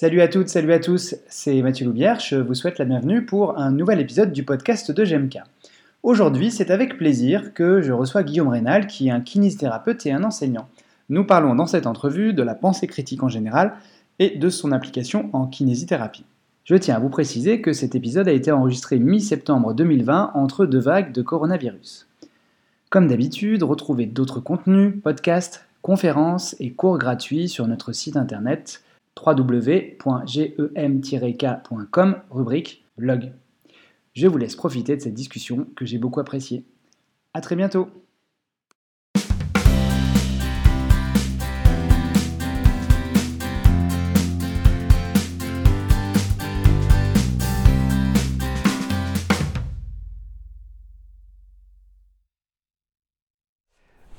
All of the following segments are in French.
Salut à toutes, salut à tous, c'est Mathieu Loubière, je vous souhaite la bienvenue pour un nouvel épisode du podcast de GMK. Aujourd'hui, c'est avec plaisir que je reçois Guillaume Rénal, qui est un kinésithérapeute et un enseignant. Nous parlons dans cette entrevue de la pensée critique en général et de son application en kinésithérapie. Je tiens à vous préciser que cet épisode a été enregistré mi-septembre 2020 entre deux vagues de coronavirus. Comme d'habitude, retrouvez d'autres contenus, podcasts, conférences et cours gratuits sur notre site internet www.gem-k.com, rubrique blog. Je vous laisse profiter de cette discussion que j'ai beaucoup appréciée. A très bientôt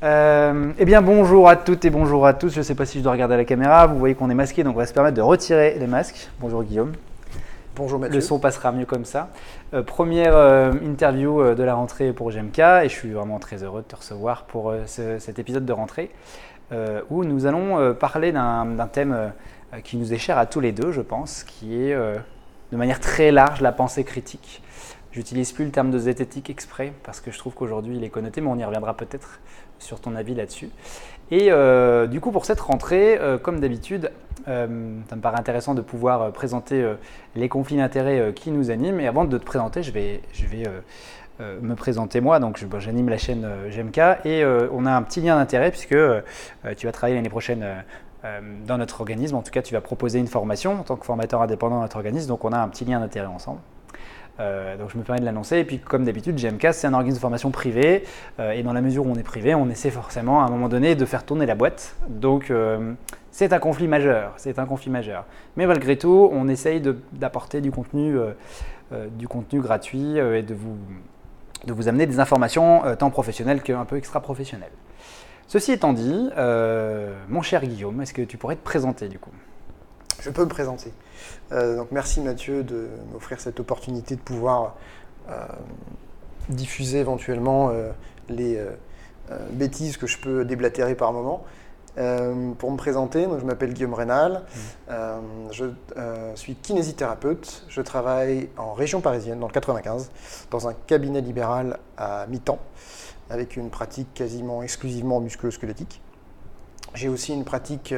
Euh, eh bien bonjour à toutes et bonjour à tous. Je ne sais pas si je dois regarder la caméra. Vous voyez qu'on est masqué, donc on va se permettre de retirer les masques. Bonjour Guillaume. Bonjour Mathieu. Le son passera mieux comme ça. Euh, première euh, interview de la rentrée pour GMK et je suis vraiment très heureux de te recevoir pour cet épisode de rentrée où nous allons parler d'un thème qui nous est cher à tous les deux, je pense, qui est de manière très large la pensée critique. J'utilise plus le terme de zététique exprès parce que je trouve qu'aujourd'hui il est connoté, mais on y reviendra peut-être sur ton avis là-dessus. Et euh, du coup, pour cette rentrée, euh, comme d'habitude, euh, ça me paraît intéressant de pouvoir présenter les conflits d'intérêts qui nous animent. Et avant de te présenter, je vais, me présenter moi. Donc, j'anime la chaîne GMK et on a un petit lien d'intérêt puisque tu vas travailler l'année prochaine. dans notre organisme, en tout cas, tu vas proposer une formation en tant que formateur indépendant dans notre organisme, donc on a un petit lien d'intérêt ensemble. Euh, donc je me permets de l'annoncer. Et puis comme d'habitude, GMK, c'est un organisme de formation privé. Euh, et dans la mesure où on est privé, on essaie forcément à un moment donné de faire tourner la boîte. Donc euh, c'est un conflit majeur. C'est un conflit majeur. Mais malgré tout, on essaye d'apporter du contenu, du contenu gratuit et de vous, de vous amener des informations tant professionnelles qu'un peu extra-professionnelles. Ceci étant dit, mon cher Guillaume, est-ce que tu pourrais te présenter du coup? Je peux me présenter. Euh, donc merci Mathieu de m'offrir cette opportunité de pouvoir euh, diffuser éventuellement euh, les bêtises que je peux déblatérer par moment. pour me présenter, je m'appelle Guillaume Rénal, mmh. je suis kinésithérapeute, je travaille en région parisienne, dans le 95, dans un cabinet libéral à mi-temps, avec une pratique quasiment exclusivement musculo-squelettique. J'ai aussi une pratique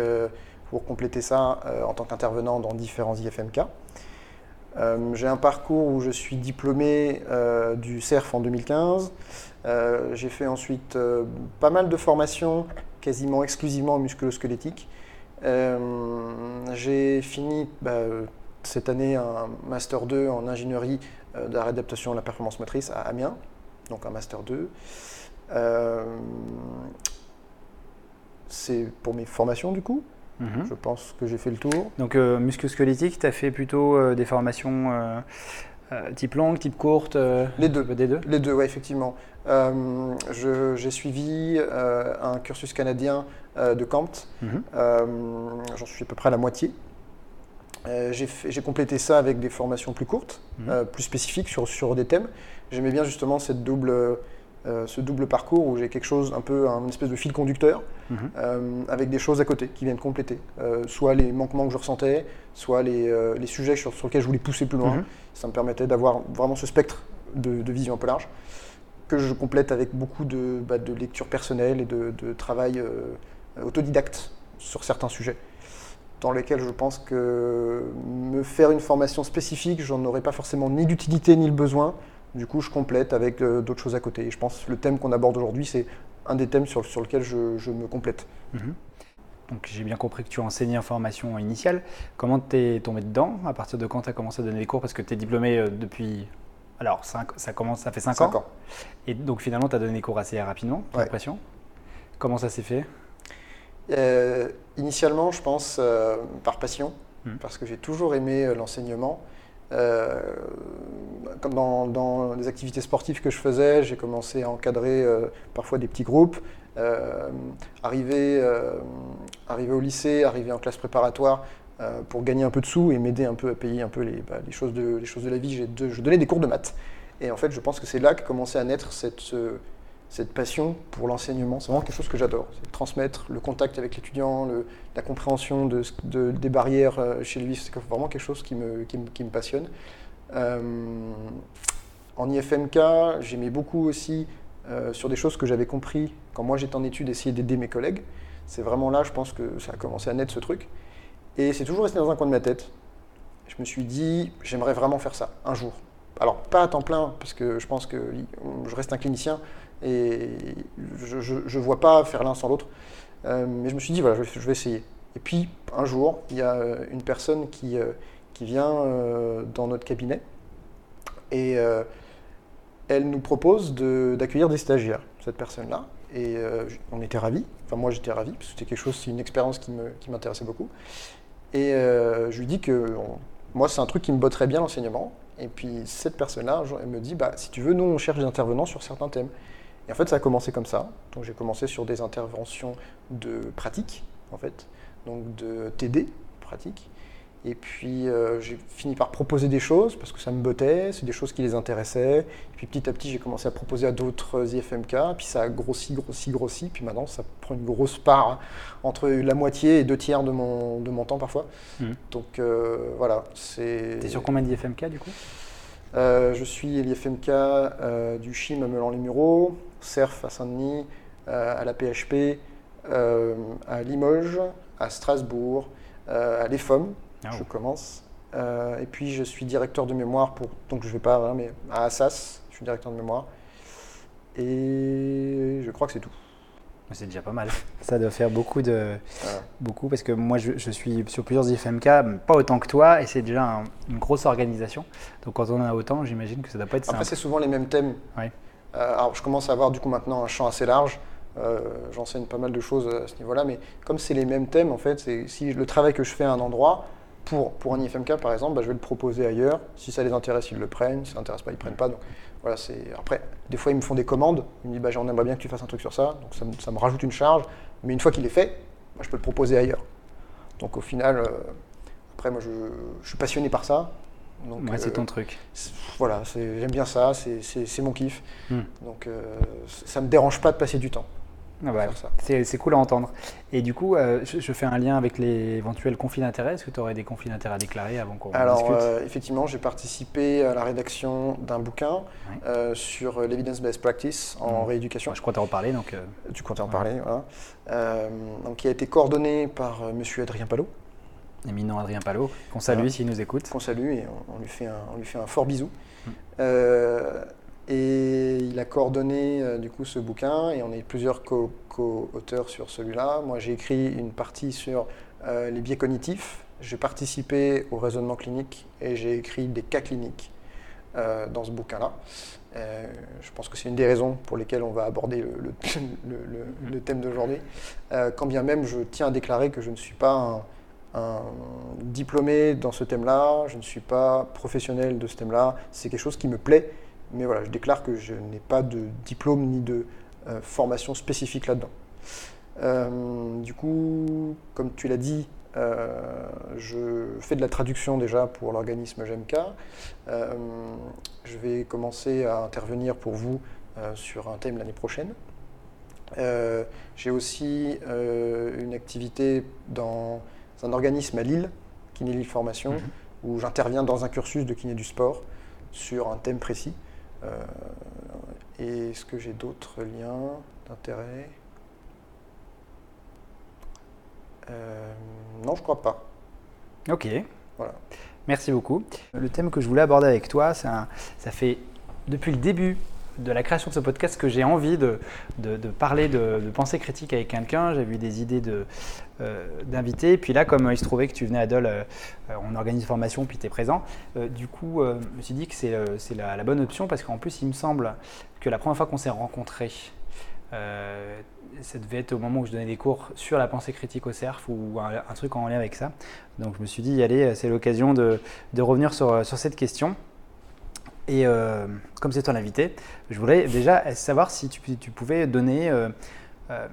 pour compléter ça euh, en tant qu'intervenant dans différents IFMK. Euh, j'ai un parcours où je suis diplômé euh, du CERF en 2015. j'ai fait ensuite pas mal de formations, quasiment exclusivement musculo-squelettique. j'ai fini bah, cette année un Master 2 en ingénierie de la réadaptation à la performance motrice à Amiens, donc un Master 2. C'est pour mes formations du coup. Mhm. Je pense que j'ai fait le tour. Donc euh, musculo-squelettique, tu as fait plutôt euh, des formations euh, euh, type longue, type courte Les deux. Des deux Les deux, oui, effectivement. j'ai suivi un cursus canadien de Campt. Mhm. J'en suis à peu près à la moitié. j'ai complété ça avec des formations plus courtes, mhm. plus spécifiques sur, sur des thèmes. J'aimais bien justement cette double euh, ce double parcours où j'ai quelque chose, un peu un espèce de fil conducteur, mhm. euh, avec des choses à côté qui viennent compléter. Euh, soit les manquements que je ressentais, soit les, les sujets sur, sur, lesquels je voulais pousser plus loin. Mhm. Ça me permettait d'avoir vraiment ce spectre de, de, vision un peu large, que je complète avec beaucoup de, bah, de lecture personnelle et de, de travail autodidacte sur certains sujets dans lesquels je pense que me faire une formation spécifique, j'en aurais pas forcément ni l'utilité ni le besoin. Du coup, je complète avec euh, d'autres choses à côté. Et je pense que le thème qu'on aborde aujourd'hui, c'est un des thèmes sur, sur lequel je, je, me complète. Mhm. Donc j'ai bien compris que tu as enseigné en formation initiale. Comment tu es tombé dedans? À partir de quand tu as commencé à donner des cours? Parce que tu es diplômé euh, depuis... Alors, ça, commence, ça fait 5 ans. ans. Et donc finalement, tu as donné des cours assez rapidement, j'ai l'impression. Comment ça s'est fait? Euh, Initialement, je pense par passion, mhm. parce que j'ai toujours aimé l'enseignement. Euh, dans, dans, les activités sportives que je faisais, j'ai commencé à encadrer euh, parfois des petits groupes. Euh, arriver, au lycée, arriver en classe préparatoire pour gagner un peu de sous et m'aider un peu à payer un peu les, bah, choses, de, la vie, je donnais des cours de maths. Et en fait, je pense que c'est là qu'a commencé à naître cette, cette passion pour l'enseignement. C'est vraiment quelque chose que j'adore. C'est transmettre le contact avec l'étudiant, la compréhension de, des barrières euh, chez lui. C'est vraiment quelque chose qui me, passionne. en IFMK, j'aimais beaucoup aussi sur des choses que j'avais compris quand moi j'étais en études, essayer d'aider mes collègues. C'est vraiment là, je pense que ça a commencé à naître ce truc. Et c'est toujours resté dans un coin de ma tête. Je me suis dit, j'aimerais vraiment faire ça un jour. Alors, pas à temps plein, parce que je pense que je reste un clinicien et je ne vois pas faire l'un sans l'autre. Euh, mais je me suis dit, voilà, je, vais essayer. Et puis, un jour, il y a euh, une personne qui, euh, qui vient dans notre cabinet et elle nous propose d'accueillir des stagiaires, cette personne-là. Et on était ravis. Enfin, moi, j'étais ravi, parce que c'était quelque chose, c'est une expérience qui m'intéressait beaucoup. Et je lui dis que moi, c'est un truc qui me botterait bien l'enseignement. Et puis cette personne-là, elle me dit, bah, si tu veux, nous, on cherche des intervenants sur certains thèmes. Et en fait, ça a commencé comme ça. Donc j'ai commencé sur des interventions de pratique, en fait, donc de TD, pratique. Et puis euh, j'ai fini par proposer des choses parce que ça me bottait, c'est des choses qui les intéressaient. Et puis petit à petit, j'ai commencé à proposer à d'autres IFMK. Puis ça a grossi, grossi, grossi. Puis maintenant, ça prend une grosse part, entre la moitié et deux tiers de mon, de mon temps parfois. Mmh. Donc euh, voilà. c'est. T'es sur combien d'IFMK du coup? Euh, Je suis l'IFMK du CHIM à Melan-les-Mureaux, CERF à Saint-Denis, à la PHP, à Limoges, à Strasbourg, à l'EFOM ah je commence. Euh, et puis je suis directeur de mémoire pour, donc je vais pas, hein, mais à Assas, je suis directeur de mémoire. Et je crois que c'est tout. C'est déjà pas mal. Ça doit faire beaucoup de, beaucoup parce que moi je, suis sur plusieurs IFMK, pas autant que toi, et c'est déjà une grosse organisation. Donc quand on en a autant, j'imagine que ça doit pas être simple. Après c'est souvent les mêmes thèmes. Euh, alors je commence à avoir du coup maintenant un champ assez large. Euh, j'enseigne pas mal de choses à ce niveau-là, mais comme c'est les mêmes thèmes, en fait, si le travail que je fais à un endroit, pour, pour un IFMK, par exemple, bah, je vais le proposer ailleurs. Si ça les intéresse, ils le prennent. Si ça ne intéresse pas, ils ne prennent pas. Donc, voilà, Après, des fois, ils me font des commandes. Ils me disent bah, J'aimerais bien que tu fasses un truc sur ça. Donc, ça, me, ça me rajoute une charge. Mais une fois qu'il est fait, je peux le proposer ailleurs. Donc, au final, euh, après, moi, je, je, suis passionné par ça. Donc, c'est ton euh, truc. Voilà, j'aime bien ça. C'est mon kiff. Hmm. Donc, euh, ça ne me dérange pas de passer du temps. Ah bah, c'est cool à entendre. Et du coup, euh, je, fais un lien avec les éventuels conflits d'intérêts. Est-ce que tu aurais des conflits d'intérêts à déclarer avant qu'on Alors, discute? euh, effectivement, j'ai participé à la rédaction d'un bouquin euh, sur l'evidence-based practice en mmh. rééducation. je crois t'en parler, donc. Tu comptais en parler, voilà. donc, qui a été coordonné par Monsieur Adrien Palot. Éminent Adrien Palot, qu'on salue s'il nous écoute. Qu'on salue et on, lui fait un, on lui fait un fort bisou. Mmh. Et il a coordonné euh, du coup ce bouquin et on est plusieurs co-auteurs sur celui-là. Moi j'ai écrit une partie sur euh, les biais cognitifs, j'ai participé au raisonnement clinique et j'ai écrit des cas cliniques euh, dans ce bouquin-là. je pense que c'est une des raisons pour lesquelles on va aborder le, thème d'aujourd'hui. quand bien même je tiens à déclarer que je ne suis pas diplômé dans ce thème-là, je ne suis pas professionnel de ce thème-là, c'est quelque chose qui me plaît mais voilà, je déclare que je n'ai pas de diplôme ni de euh, formation spécifique là-dedans. Euh, du coup, comme tu l'as dit, euh, je fais de la traduction déjà pour l'organisme GMK. je vais commencer à intervenir pour vous sur un thème l'année prochaine. J'ai aussi une activité dans un organisme à Lille, Kiné Lille Formation, mhm. où j'interviens dans un cursus de kiné du sport sur un thème précis. Euh, et est-ce que j'ai d'autres liens d'intérêt? Euh, Non, je crois pas. Ok. Voilà. Merci beaucoup. Le thème que je voulais aborder avec toi, ça fait depuis le début de la création de ce podcast que j'ai envie de, parler de, pensée critique avec quelqu'un. J'ai eu des idées euh, d'inviter. puis là, comme il se trouvait que tu venais à Dole, euh, on organise une formation, puis tu es présent. Euh, du coup, je me suis dit que c'est la, bonne option parce qu'en plus, il me semble que la première fois qu'on s'est rencontrés, ça devait être au moment où je donnais des cours sur la pensée critique au CERF ou un, truc en lien avec ça. Donc je me suis dit, allez, c'est l'occasion de, revenir sur cette question. Et euh, comme c'est toi l'invité, je voudrais déjà savoir si tu, pouvais donner euh, euh,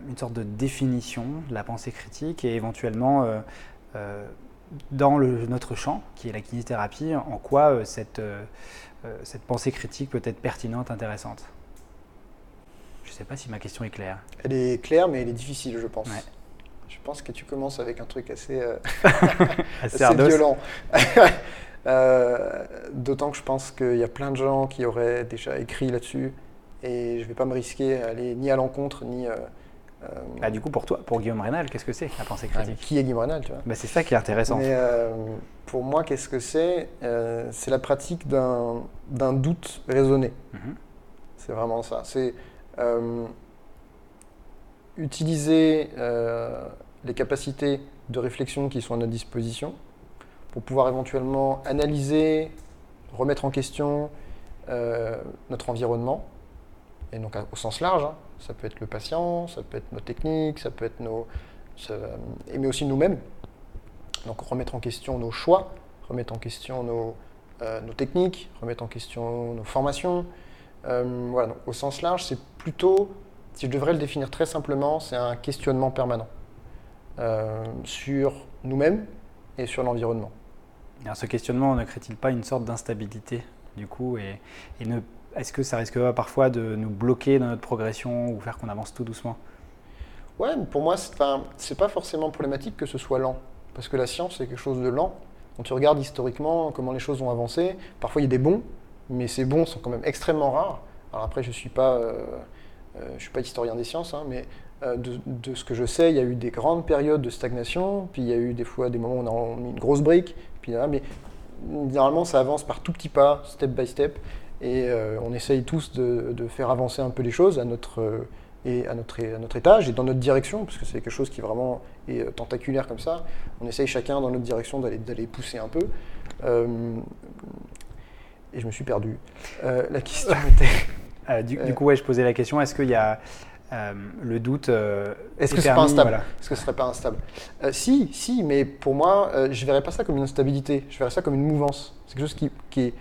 une sorte de définition de la pensée critique et éventuellement dans notre champ, qui est la kinésithérapie, en quoi cette, cette pensée critique peut être pertinente, intéressante. Je ne sais pas si ma question est claire. Elle est claire, mais elle est difficile, je pense. Je pense que tu commences avec un truc assez, euh, assez, violent. Euh, d'autant que je pense qu'il y a plein de gens qui auraient déjà écrit là-dessus et je ne vais pas me risquer à aller ni à l'encontre ni. Euh, ah, du coup, pour toi, pour Guillaume Rénal, qu'est-ce que c'est la pensée ah, critique Qui est Guillaume Rénal tu vois? Bah, C'est ça qui est intéressant. Mais, pour moi, qu'est-ce que c'est? C'est la pratique d'un doute raisonné. Mhm. C'est vraiment ça. C'est utiliser les capacités de réflexion qui sont à notre disposition pour pouvoir éventuellement analyser, remettre en question euh, notre environnement, et donc au sens large, hein. Ça peut être le patient, ça peut être nos techniques, ça peut être nos... mais aussi nous-mêmes. Donc remettre en question nos choix, remettre en question nos, euh, nos techniques, remettre en question nos formations. Euh, voilà, au sens large, c'est plutôt, si je devrais le définir très simplement, c'est un questionnement permanent. Euh, sur nous-mêmes et sur l'environnement. ce questionnement ne crée-t-il pas une sorte d'instabilité du coup et, ne, Est-ce que ça risque parfois de nous bloquer dans notre progression ou faire qu'on avance tout doucement? Ouais, pour moi, c'est pas, pas forcément problématique que ce soit lent. Parce que la science, c'est quelque chose de lent. Quand tu regardes historiquement comment les choses ont avancé, parfois il y a des bons, mais ces bons sont quand même extrêmement rares. Alors après, je ne suis, pas, euh, euh, je suis pas historien des sciences, hein, mais euh, de, ce que je sais, il y a eu des grandes périodes de stagnation, puis il y a eu des fois des moments où on a mis une grosse brique, puis là, mais généralement ça avance par tout petits pas, step by step, et euh, on essaye tous de, faire avancer un peu les choses à notre, euh, et à, notre, à notre étage et dans notre direction, parce que c'est quelque chose qui vraiment est tentaculaire comme ça. On essaye chacun dans notre direction d'aller pousser un peu. et je me suis perdu. la question était. du, du, coup, ouais, je posais la question est-ce qu'il y a euh, le doute. Euh, Est-ce que c'est pas instable? Est-ce que ce serait pas instable? Euh, Si, si, mais pour moi, je verrais pas ça comme une instabilité. Je verrais ça comme une mouvance. C'est quelque chose qui, est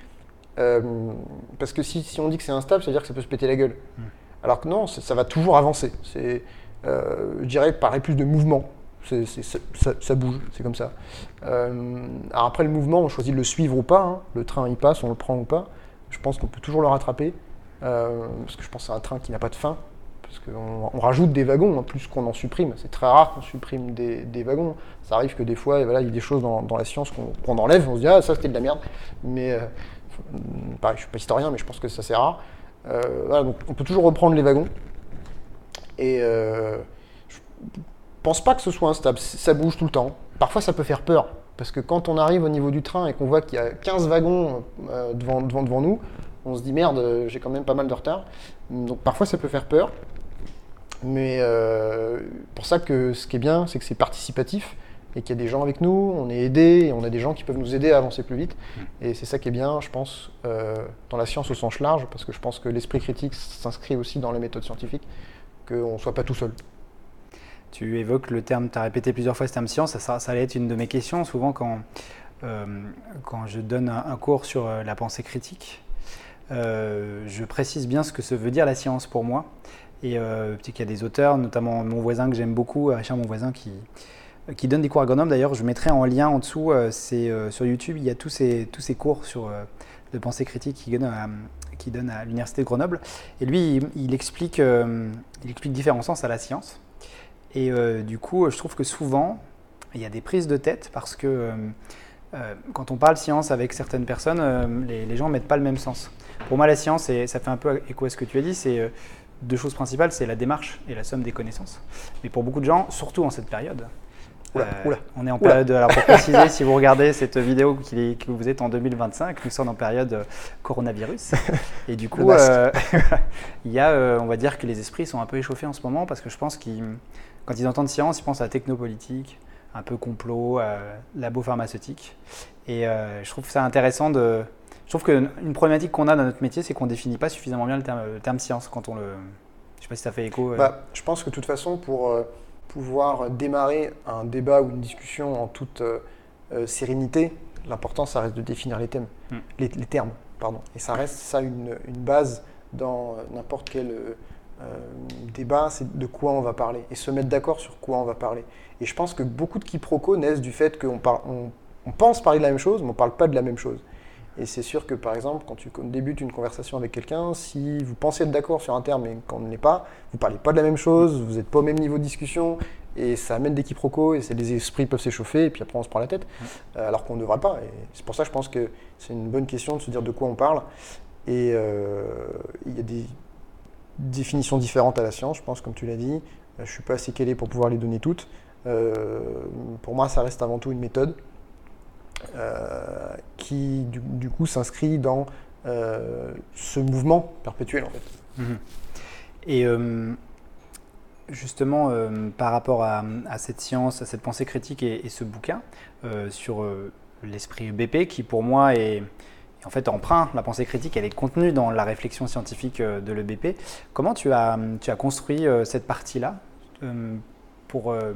parce que si, si, on dit que c'est instable, ça veut dire que ça peut se péter la gueule. Hmm. Alors que non, ça va toujours avancer. C'est, je dirais, paraît plus de mouvement. ça, bouge, c'est comme ça. alors après le mouvement, on choisit de le suivre ou pas. Hein. Le train, il passe, on le prend ou pas. Je pense qu'on peut toujours le rattraper. parce que je pense c'est un train qui n'a pas de fin parce qu'on on rajoute des wagons, hein, plus qu'on en supprime. C'est très rare qu'on supprime des, wagons. Ça arrive que des fois, voilà, il y a des choses dans, la science qu'on enlève, on se dit ah ça c'était de la merde. Mais euh, pareil, je suis pas historien, mais je pense que ça rare. Euh, donc on peut toujours reprendre les wagons. Et euh, je pense pas que ce soit instable. Ça bouge tout le temps. Parfois ça peut faire peur. Parce que quand on arrive au niveau du train et qu'on voit qu'il y a 15 wagons euh, devant, devant, devant nous, on se dit merde, j'ai quand même pas mal de retard. Donc parfois ça peut faire peur. Mais pour ça que ce qui est bien, c'est que c'est participatif et qu'il y a des gens avec nous, on est aidés et on a des gens qui peuvent nous aider à avancer plus vite. Mm. Et c'est ça qui est bien, je pense, euh, dans la science au sens large, parce que je pense que l'esprit critique s'inscrit aussi dans les méthodes scientifiques, qu'on ne soit pas tout seul. Tu évoques le terme, tu as répété plusieurs fois ce terme science, ça, ça, allait être une de mes questions, souvent quand, euh, quand je donne un, cours sur euh, la pensée critique. je précise bien ce que ça veut dire la science pour moi. Et euh, qu'il y a des auteurs, notamment mon voisin que j'aime beaucoup, Richard, mon voisin, qui, qui donne des cours Grenoble. D'ailleurs, je mettrai en lien en dessous, euh, c'est euh, sur YouTube, il y a tous ces, tous ces cours sur, euh, de pensée critique qui donne à, l'Université de Grenoble. Et lui, il, explique, il explique différents sens à la science. Et du coup, je trouve que souvent, il y a des prises de tête parce que quand on parle science avec certaines personnes, les, gens ne mettent pas le même sens. Pour moi, la science, et ça fait un peu écho à ce que tu as dit, c'est deux choses principales, c'est la démarche et la somme des connaissances. Mais pour beaucoup de gens, surtout en cette période, euh, on est en période, alors pour préciser, si vous regardez cette vidéo qui, que vous êtes en 2025, nous sommes en période euh, coronavirus. Et du coup, euh, il y a, on va dire que les esprits sont un peu échauffés en ce moment parce que je pense qu'ils, quand ils entendent science, ils pensent à technopolitique, un peu complot, labo pharmaceutique. Et je trouve ça intéressant de, je trouve qu'une problématique qu'on a dans notre métier, c'est qu'on ne définit pas suffisamment bien le terme, science quand on le. Je sais pas si ça fait écho. Bah, je pense que de toute façon, pour pouvoir démarrer un débat ou une discussion en toute euh, sérénité, l'important, ça reste de définir les thèmes, hmm. les, termes, pardon. Et ça reste ça une, base dans n'importe quel débat, c'est de quoi on va parler et se mettre d'accord sur quoi on va parler. Et je pense que beaucoup de quiproquos naissent du fait qu'on on pense parler de la même chose, mais on ne parle pas de la même chose. Et c'est sûr que par exemple, quand tu débutes une conversation avec quelqu'un, si vous pensez être d'accord sur un terme et qu'on ne l'est pas, vous parlez pas de la même chose, vous n'êtes pas au même niveau de discussion, et ça amène des quiproquos, et les esprits peuvent s'échauffer, et puis après on se prend la tête, euh, alors qu'on ne devrait pas. Et c'est pour ça que je pense que c'est une bonne question de se dire de quoi on parle. Et euh, il y a des définitions différentes à la science, je pense, comme tu l'as dit. Je ne suis pas assez calé pour pouvoir les donner toutes. pour moi, ça reste avant tout une méthode. Euh, qui du, coup s'inscrit dans euh, ce mouvement perpétuel en fait. Mhm. Et euh, justement, par rapport à, cette science, à cette pensée critique et, ce bouquin sur l'esprit BP, qui pour moi est, en fait emprunt, la pensée critique, elle est contenue dans la réflexion scientifique de l'EBP. Comment tu as, tu as construit cette partie-là pour, euh,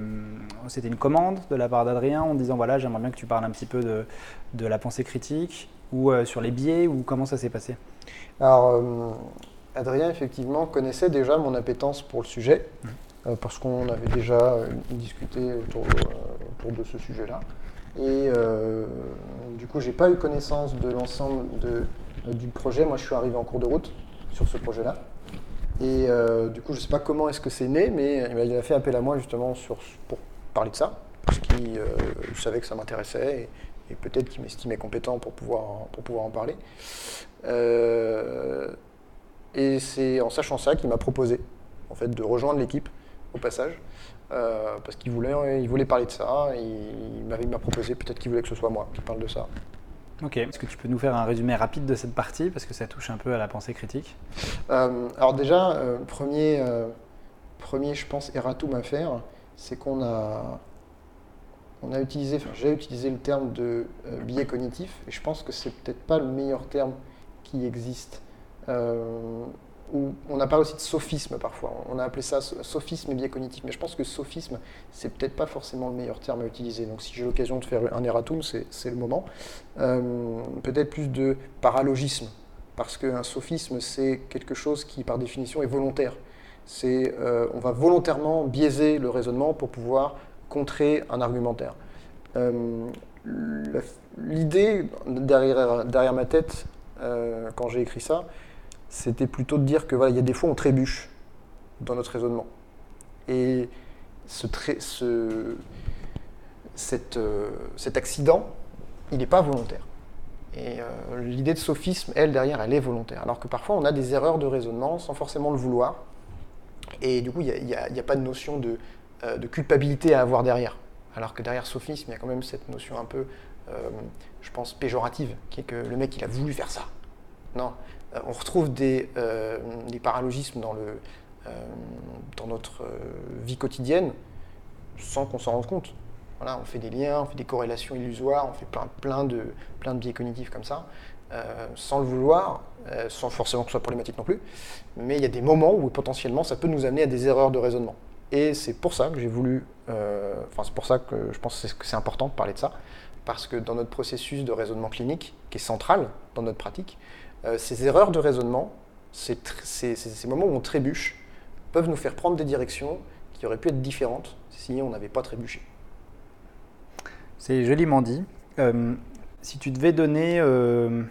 c'était une commande de la part d'Adrien en disant voilà j'aimerais bien que tu parles un petit peu de, de la pensée critique ou euh, sur les biais ou comment ça s'est passé Alors euh, Adrien effectivement connaissait déjà mon appétence pour le sujet mmh. parce qu'on avait déjà discuté autour, autour, de ce sujet-là et du coup j'ai pas eu connaissance de l'ensemble du projet. Moi je suis arrivé en cours de route sur ce projet-là. Et euh, du coup, je ne sais pas comment est-ce que c'est né, mais il a fait appel à moi justement pour parler de ça, parce qu'il euh, savait que ça m'intéressait et, peut-être qu'il m'estimait compétent pour pouvoir, pour pouvoir en parler. Euh, et c'est en sachant ça qu'il m'a proposé en fait, de rejoindre l'équipe au passage, parce qu'il voulait, il voulait parler de ça, il m'a proposé peut-être qu'il voulait que ce soit moi qui parle de ça. Ok. Est-ce que tu peux nous faire un résumé rapide de cette partie parce que ça touche un peu à la pensée critique euh, Alors déjà, euh, premier, euh, premier, je pense, erratum à faire, c'est qu'on a, on a utilisé, enfin j'ai utilisé le terme de biais cognitif et je pense que c'est peut-être pas le meilleur terme qui existe on a parlé aussi de sophisme parfois. On a appelé ça sophisme et biais cognitif. Mais je pense que sophisme, c'est peut-être pas forcément le meilleur terme à utiliser. Donc si j'ai l'occasion de faire un erratum, c'est le moment. Euh, peut-être plus de paralogisme. Parce qu'un sophisme, c'est quelque chose qui, par définition, est volontaire. C'est, euh, on va volontairement biaiser le raisonnement pour pouvoir contrer un argumentaire. Euh, l'idée derrière, ma tête, quand j'ai écrit ça, c'était plutôt de dire que voilà, il y a des fois on trébuche dans notre raisonnement. Et ce, euh, cet, accident, il n'est pas volontaire. Et euh, l'idée de sophisme, elle, derrière, elle est volontaire. Alors que parfois, on a des erreurs de raisonnement sans forcément le vouloir. Et du coup, il n'y a, pas de notion de, euh, de, culpabilité à avoir derrière. Alors que derrière sophisme, il y a quand même cette notion un peu, je pense, péjorative, qui est que le mec, il a voulu faire ça. Non, on retrouve des, euh, paralogismes dans, euh, notre vie quotidienne sans qu'on s'en rende compte. On fait des liens, on fait des corrélations illusoires, on fait plein, de, de biais cognitifs comme ça, sans le vouloir, sans forcément que ce soit problématique non plus. Mais il y a des moments où potentiellement ça peut nous amener à des erreurs de raisonnement. Et c'est pour ça que j'ai voulu, enfin c'est pour ça que je pense que c'est important de parler de ça, parce que dans notre processus de raisonnement clinique, qui est central dans notre pratique, euh, ces erreurs de raisonnement, ces, moments où on trébuche, peuvent nous faire prendre des directions qui auraient pu être différentes si on n'avait pas trébuché. C'est joliment dit. Euh, si tu devais donner euh,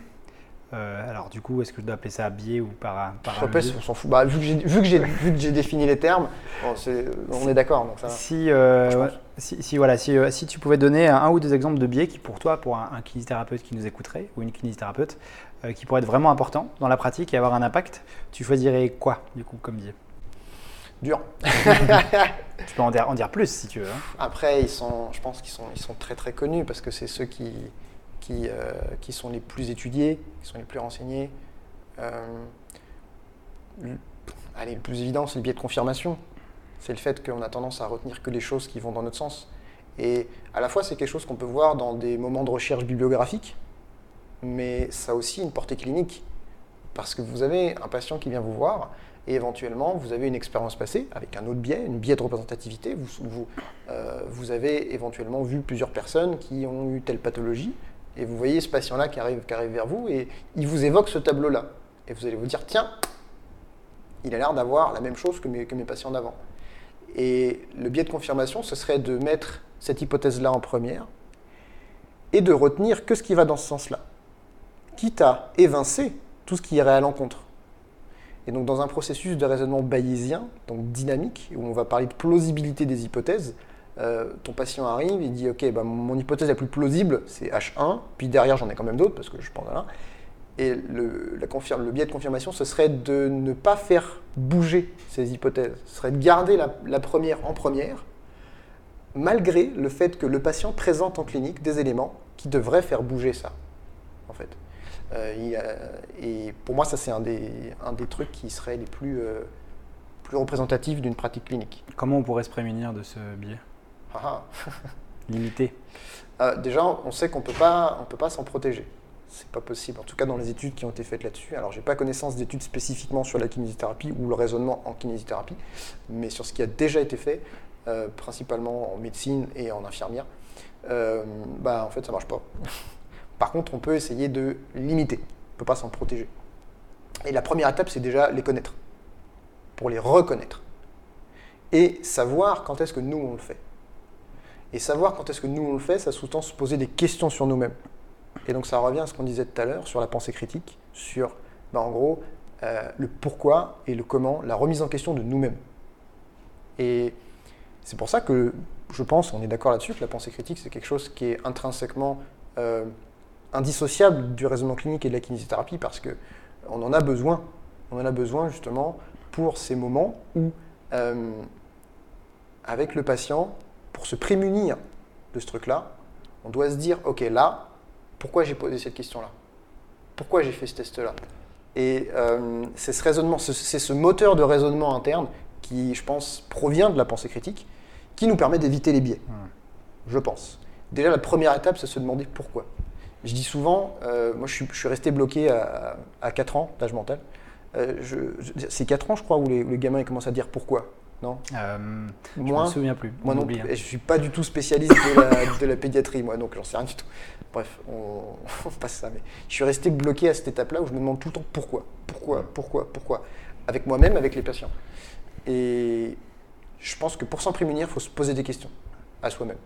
euh, alors du coup, est-ce que je dois appeler ça biais ou par, par on s'en fout. Bah, vu que j'ai défini les termes, on est d'accord. Si, euh, si, voilà, si, euh, si, tu pouvais donner un, ou deux exemples de biais qui pour toi, pour un, kinésithérapeute qui nous écouterait ou une kinésithérapeute, qui pourrait être vraiment important dans la pratique et avoir un impact, tu choisirais quoi du coup comme biais Dur. tu peux en dire, en dire, plus si tu veux. Hein. Après, ils sont, je pense qu'ils sont, ils sont très très connus parce que c'est ceux qui qui, euh, qui sont les plus étudiés, qui sont les plus renseignés. Euh, allez, le plus évident, c'est le biais de confirmation. C'est le fait qu'on a tendance à retenir que les choses qui vont dans notre sens. Et à la fois, c'est quelque chose qu'on peut voir dans des moments de recherche bibliographique, mais ça a aussi une portée clinique. Parce que vous avez un patient qui vient vous voir, et éventuellement, vous avez une expérience passée avec un autre biais, une biais de représentativité. Vous, vous, euh, vous, avez éventuellement vu plusieurs personnes qui ont eu telle pathologie, et vous voyez ce patient-là qui arrive, qui arrive vers vous et il vous évoque ce tableau-là. Et vous allez vous dire, tiens, il a l'air d'avoir la même chose que mes, que mes patients d'avant. Et le biais de confirmation, ce serait de mettre cette hypothèse-là en première et de retenir que ce qui va dans ce sens-là. quitte à évincer tout ce qui irait à l'encontre. Et donc dans un processus de raisonnement bayésien, donc dynamique, où on va parler de plausibilité des hypothèses, euh, ton patient arrive, il dit ok, bah, mon hypothèse la plus plausible c'est H1, puis derrière j'en ai quand même d'autres parce que je pense là. Et le, la le biais de confirmation, ce serait de ne pas faire bouger ces hypothèses, ce serait de garder la première en première, malgré le fait que le patient présente en clinique des éléments qui devraient faire bouger ça, en fait. Euh, et pour moi, ça, c'est un des, un des trucs qui serait les plus, euh, plus représentatifs d'une pratique clinique. Comment on pourrait se prémunir de ce biais? Ah, ah. Limité euh, Déjà, on sait qu'on ne peut pas s'en protéger. C'est pas possible, en tout cas dans les études qui ont été faites là-dessus. Alors, j'ai pas connaissance d'études spécifiquement sur la kinésithérapie ou le raisonnement en kinésithérapie, mais sur ce qui a déjà été fait, principalement en médecine et en infirmière, bah, en fait, ça marche pas. Par contre, on peut essayer de limiter. On ne peut pas s'en protéger. Et la première étape, c'est déjà les connaître, pour les reconnaître. Et savoir quand est-ce que nous, on le fait. Et savoir quand est-ce que nous, on le fait, ça sous-tend se poser des questions sur nous-mêmes. Et donc ça revient à ce qu'on disait tout à l'heure sur la pensée critique, sur, ben, en gros, euh, le pourquoi et le comment, la remise en question de nous-mêmes. Et c'est pour ça que je pense, on est d'accord là-dessus, que la pensée critique, c'est quelque chose qui est intrinsèquement euh, indissociable du raisonnement clinique et de la kinésithérapie parce qu'on en a besoin. On en a besoin justement pour ces moments où, euh, avec le patient, pour se prémunir de ce truc-là, on doit se dire, OK, là, pourquoi j'ai posé cette question-là? Pourquoi j'ai fait ce test-là? Et euh, c'est ce raisonnement, c'est ce moteur de raisonnement interne qui, je pense, provient de la pensée critique, qui nous permet d'éviter les biais, je pense. Déjà, la première étape, c'est se demander pourquoi. Je dis souvent, euh, moi je suis, resté bloqué à, 4 ans d'âge mental. Euh, c'est 4 ans, je crois, où les, gamins commencent à dire pourquoi. Non euh, Je ne me souviens plus. Moi non plus. Hein. Je ne suis pas du tout spécialiste de la, pédiatrie, moi, donc j'en sais rien du tout. Bref, on, passe ça. Mais je suis resté bloqué à cette étape-là où je me demande tout le temps pourquoi, pourquoi, pourquoi, pourquoi. Avec moi-même, avec les patients. Et je pense que pour s'en prémunir, il faut se poser des questions à soi-même.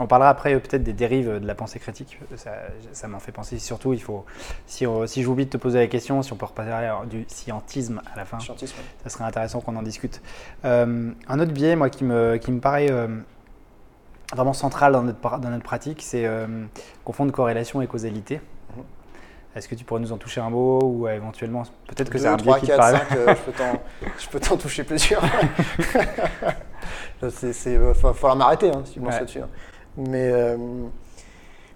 On parlera après euh, peut-être des dérives de la pensée critique. Ça, m'en fait penser. Surtout, il faut, si, si j'oublie de te poser la question, si on peut repasser du scientisme à la fin, ça serait intéressant qu'on en discute. Euh, un autre biais, moi, qui me, qui me paraît euh, vraiment central dans notre, dans notre pratique, c'est confondre corrélation et causalité. Mhm. Est-ce que tu pourrais nous en toucher un mot ou éventuellement peut-être que c'est un biais qui 4, te 5, je peux t'en toucher plusieurs. Il va falloir m'arrêter hein, si je ouais. dessus. Hein. Mais euh,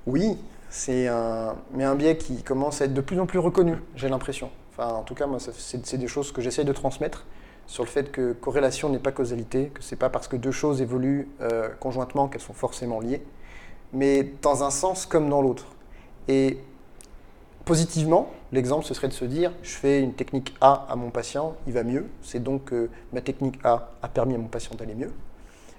oui, c'est un, mais un biais qui commence à être de plus en plus reconnu, j'ai l'impression. Enfin, en tout cas, moi, c'est des choses que j'essaye de transmettre sur le fait que corrélation n'est pas causalité, que c'est pas parce que deux choses évoluent euh, conjointement qu'elles sont forcément liées, mais dans un sens comme dans l'autre. Et positivement, l'exemple, ce serait de se dire, je fais une technique A à mon patient, il va mieux, c'est donc que ma technique A a permis à mon patient d'aller mieux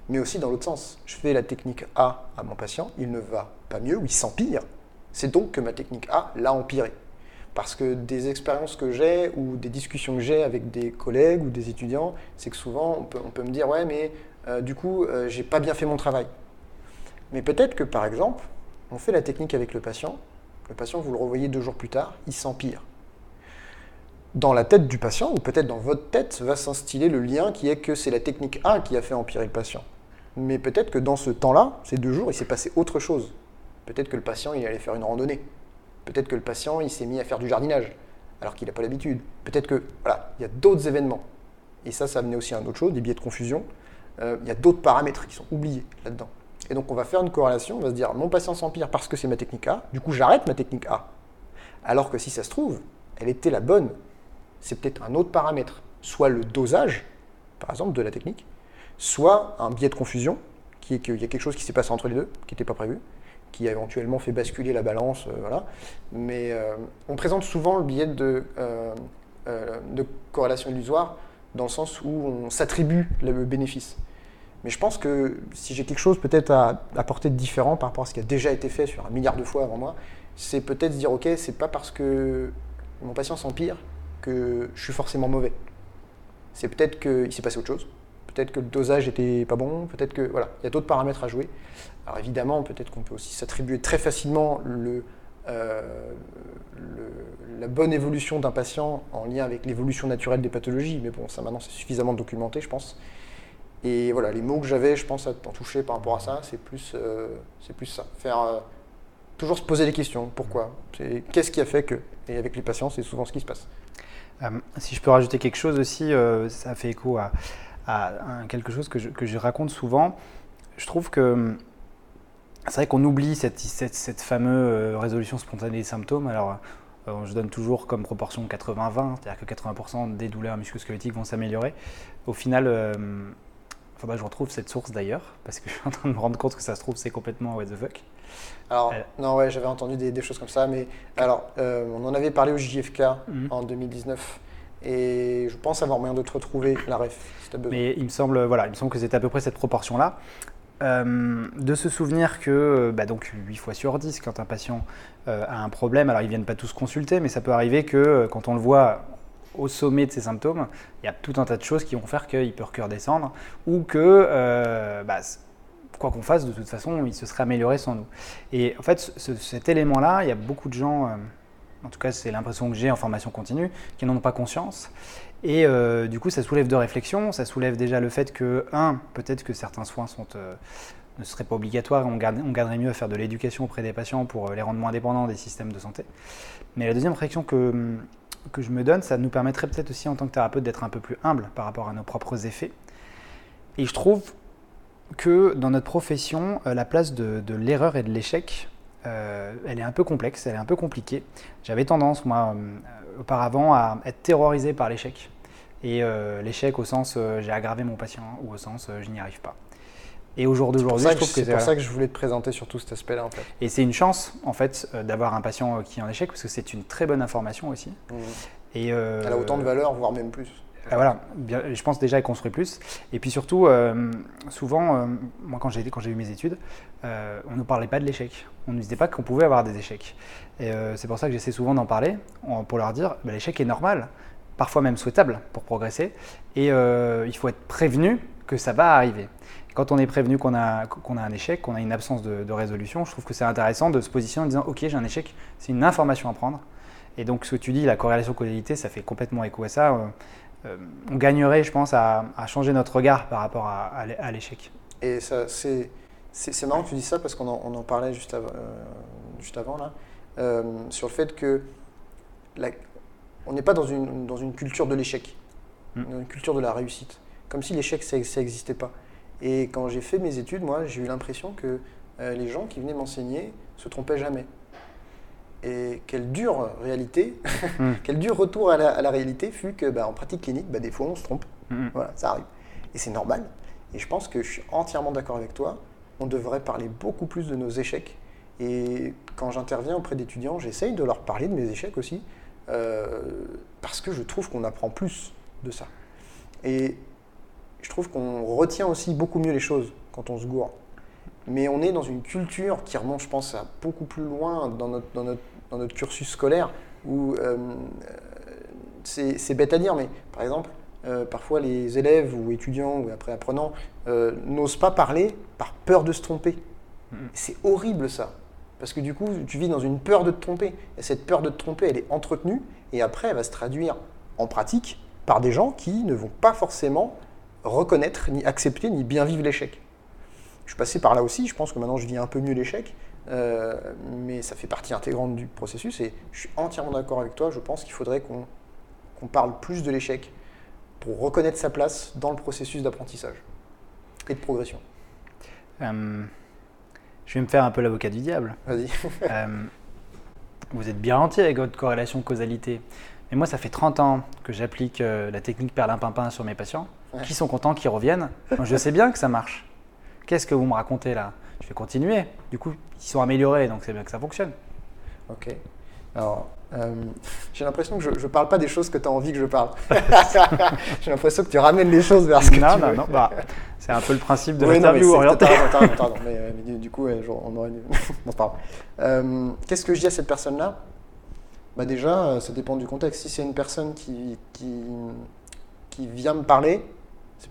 mais aussi dans l'autre sens. Je fais la technique A à mon patient, il ne va pas mieux ou il s'empire. C'est donc que ma technique A l'a empiré. Parce que des expériences que j'ai ou des discussions que j'ai avec des collègues ou des étudiants, c'est que souvent on peut, me dire Ouais, mais euh, du coup, euh, j'ai pas bien fait mon travail. Mais peut-être que par exemple, on fait la technique avec le patient, le patient, vous le revoyez deux jours plus tard, il s'empire. Dans la tête du patient, ou peut-être dans votre tête, va s'instiller le lien qui est que c'est la technique A qui a fait empirer le patient. Mais peut-être que dans ce temps-là, ces deux jours, il s'est passé autre chose. Peut-être que le patient, il allait faire une randonnée. Peut-être que le patient, il s'est mis à faire du jardinage, alors qu'il n'a pas l'habitude. Peut-être que, voilà, il y a d'autres événements. Et ça, ça a amené aussi à une autre chose, des biais de confusion. Euh, il y a d'autres paramètres qui sont oubliés là-dedans. Et donc, on va faire une corrélation, on va se dire, mon patient s'empire parce que c'est ma technique A, du coup, j'arrête ma technique A. Alors que si ça se trouve, elle était la bonne. C'est peut-être un autre paramètre, soit le dosage, par exemple, de la technique, soit un biais de confusion, qui est qu'il y a quelque chose qui s'est passé entre les deux, qui n'était pas prévu, qui a éventuellement fait basculer la balance. Euh, voilà. Mais euh, on présente souvent le biais de, euh, de corrélation illusoire dans le sens où on s'attribue le bénéfice. Mais je pense que si j'ai quelque chose peut-être à apporter de différent par rapport à ce qui a déjà été fait sur un milliard de fois avant moi, c'est peut-être dire ok, c'est pas parce que mon patient s'empire que je suis forcément mauvais. C'est peut-être qu'il s'est passé autre chose peut-être que le dosage était pas bon, peut-être que voilà, il y a d'autres paramètres à jouer. Alors évidemment, peut-être qu'on peut aussi s'attribuer très facilement le, la bonne évolution d'un patient en lien avec l'évolution naturelle des pathologies, mais bon, ça maintenant c'est suffisamment documenté, je pense. Et voilà, les mots que j'avais, je pense, à t'en toucher par rapport à ça, c'est plus, c'est plus ça. Faire toujours se poser des questions. Pourquoi? Qu'est-ce qui a fait que Et avec les patients, c'est souvent ce qui se passe. Euh, si je peux rajouter quelque chose aussi, euh, ça fait écho à, quelque chose que je, raconte souvent. Je trouve que c'est vrai qu'on oublie cette, cette, fameuse euh, résolution spontanée des symptômes. Alors, je donne toujours comme proportion 80-20, c'est-à-dire que 80% des douleurs musculosquelettiques vont s'améliorer. Au final, faudra que je retrouve cette source d'ailleurs, parce que je suis en train de me rendre compte que ça se trouve, c'est complètement what the fuck. Alors, euh, non, ouais, j'avais entendu des, choses comme ça, mais alors, euh, on en avait parlé au JFK mhm. en 2019. Et je pense avoir moyen de te retrouver la ref, si besoin. Mais il me semble, voilà, il me semble que c'était à peu près cette proportion-là. Euh, de se souvenir que bah donc 8 fois sur 10, quand un patient a un problème, alors ils ne viennent pas tous consulter, mais ça peut arriver que quand on le voit au sommet de ses symptômes, il y a tout un tas de choses qui vont faire qu'il peut redescendre ou que bah, quoi qu'on fasse, de toute façon, il se serait amélioré sans nous. Et en fait, cet élément-là, il y a beaucoup de gens, euh, en tout cas c'est l'impression que j'ai en formation continue, qui n'en ont pas conscience. Et euh, du coup, ça soulève deux réflexions. Ça soulève déjà le fait que, un, peut-être que certains soins euh, ne seraient pas obligatoires, on, garde, on garderait mieux à faire de l'éducation auprès des patients pour les rendre moins dépendants des systèmes de santé. Mais la deuxième réflexion que, que je me donne, ça nous permettrait peut-être aussi en tant que thérapeute d'être un peu plus humble par rapport à nos propres effets. Et je trouve que dans notre profession, euh, la place de, l'erreur et de l'échec, euh, elle est un peu complexe, elle est un peu compliquée. J'avais tendance, moi, euh, auparavant, à être terrorisé par l'échec. Et l'échec au sens j'ai aggravé mon patient ou au sens je n'y arrive pas. Et au jour d'aujourd'hui, je trouve que c'est pour ça que je voulais te présenter sur tout cet aspect-là. En fait. Et c'est une chance, en fait, d'avoir un patient qui est en échec, parce que c'est une très bonne information aussi. Mmh. Et Elle a autant de valeur, voire même plus. Ah, voilà, je pense déjà à construire plus. Et puis surtout, euh, souvent, euh, moi quand j'ai eu mes études, euh, on ne parlait pas de l'échec. On ne disait pas qu'on pouvait avoir des échecs. Et c'est pour ça que j'essaie souvent d'en parler, pour leur dire, bah, l'échec est normal, parfois même souhaitable pour progresser. Et il faut être prévenu que ça va arriver. Quand on est prévenu qu'on a, a un échec, qu'on a une absence de, de, résolution, je trouve que c'est intéressant de se positionner en disant, ok, j'ai un échec, c'est une information à prendre. Et donc ce que tu dis, la corrélation causalité, ça fait complètement écho à ça. Euh, on gagnerait, je pense, à, changer notre regard par rapport à, l'échec. Et c'est, marrant que tu dis ça parce qu'on en, parlait juste, euh, juste avant, là, euh, sur le fait que on n'est pas dans une, dans une culture de l'échec, mm. dans une culture de la réussite, comme si l'échec, ça n'existait pas. Et quand j'ai fait mes études, moi, j'ai eu l'impression que les gens qui venaient m'enseigner se trompaient jamais. Et quelle dure réalité, hmm. quel dur retour à la, réalité fut que bah, en pratique clinique, bah, des fois on se trompe. Hmm. Voilà, ça arrive. Et c'est normal. Et je pense que je suis entièrement d'accord avec toi. On devrait parler beaucoup plus de nos échecs. Et quand j'interviens auprès d'étudiants, j'essaye de leur parler de mes échecs aussi. Euh, parce que je trouve qu'on apprend plus de ça. Et je trouve qu'on retient aussi beaucoup mieux les choses quand on se gourre mais on est dans une culture qui remonte, je pense, à beaucoup plus loin dans notre, dans notre, dans notre cursus scolaire, où euh, c'est bête à dire, mais par exemple, euh, parfois les élèves ou étudiants ou après apprenants euh, n'osent pas parler par peur de se tromper. Mm. C'est horrible ça, parce que du coup, tu vis dans une peur de te tromper. Et cette peur de te tromper, elle est entretenue, et après, elle va se traduire en pratique par des gens qui ne vont pas forcément reconnaître, ni accepter, ni bien vivre l'échec je suis passé par là aussi, je pense que maintenant je vis un peu mieux l'échec, euh, mais ça fait partie intégrante du processus et je suis entièrement d'accord avec toi, je pense qu'il faudrait qu'on parle plus de l'échec pour reconnaître sa place dans le processus d'apprentissage et de progression. Euh, je vais me faire un peu l'avocat du diable. Vas-y. Euh, vous êtes bien entier avec votre corrélation causalité. Mais moi, ça fait 30 ans que j'applique la technique perlin-pimpin sur mes patients, qui sont contents, qui reviennent. je sais bien que ça marche. Qu'est-ce que vous me racontez là? Je vais continuer. Du coup, ils sont améliorés, donc c'est bien que ça fonctionne. Ok. Alors, euh, j'ai l'impression que je ne parle pas des choses que tu as envie que je parle. j'ai l'impression que tu ramènes les choses vers ce que non, tu non, veux. Non, bah, c'est un peu le principe de l'interview orientée. mais, mais, du, coup, on aurait... non, pas euh, Qu'est-ce que je dis à cette personne-là? Bah Déjà, ça dépend du contexte. Si c'est une personne qui, qui, qui vient me parler,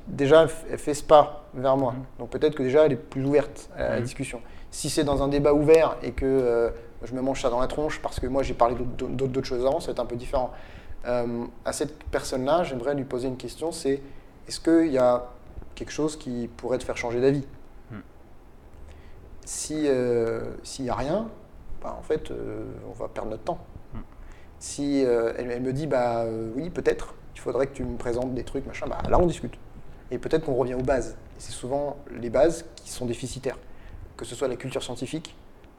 déjà, elle fait ce pas vers moi. Mhm. Donc peut-être que déjà, elle est plus ouverte à la Mhm. discussion. Si c'est dans un débat ouvert et que euh, je me mange ça dans la tronche parce que moi j'ai parlé d'autres- choses avant, ça va être un peu différent. Euh, à cette personne-là, j'aimerais lui poser une question, c'est est-ce qu'il y a quelque chose qui pourrait te faire changer d'avis? Mhm. Si euh, s'il n'y a rien, bah, en fait, euh, on va perdre notre temps. Si elle, elle me dit bah oui peut-être, il faudrait que tu me présentes des trucs machin, bah là on discute. Et peut-être qu'on revient aux bases. Et c'est souvent les bases qui sont déficitaires. Que ce soit la culture scientifique,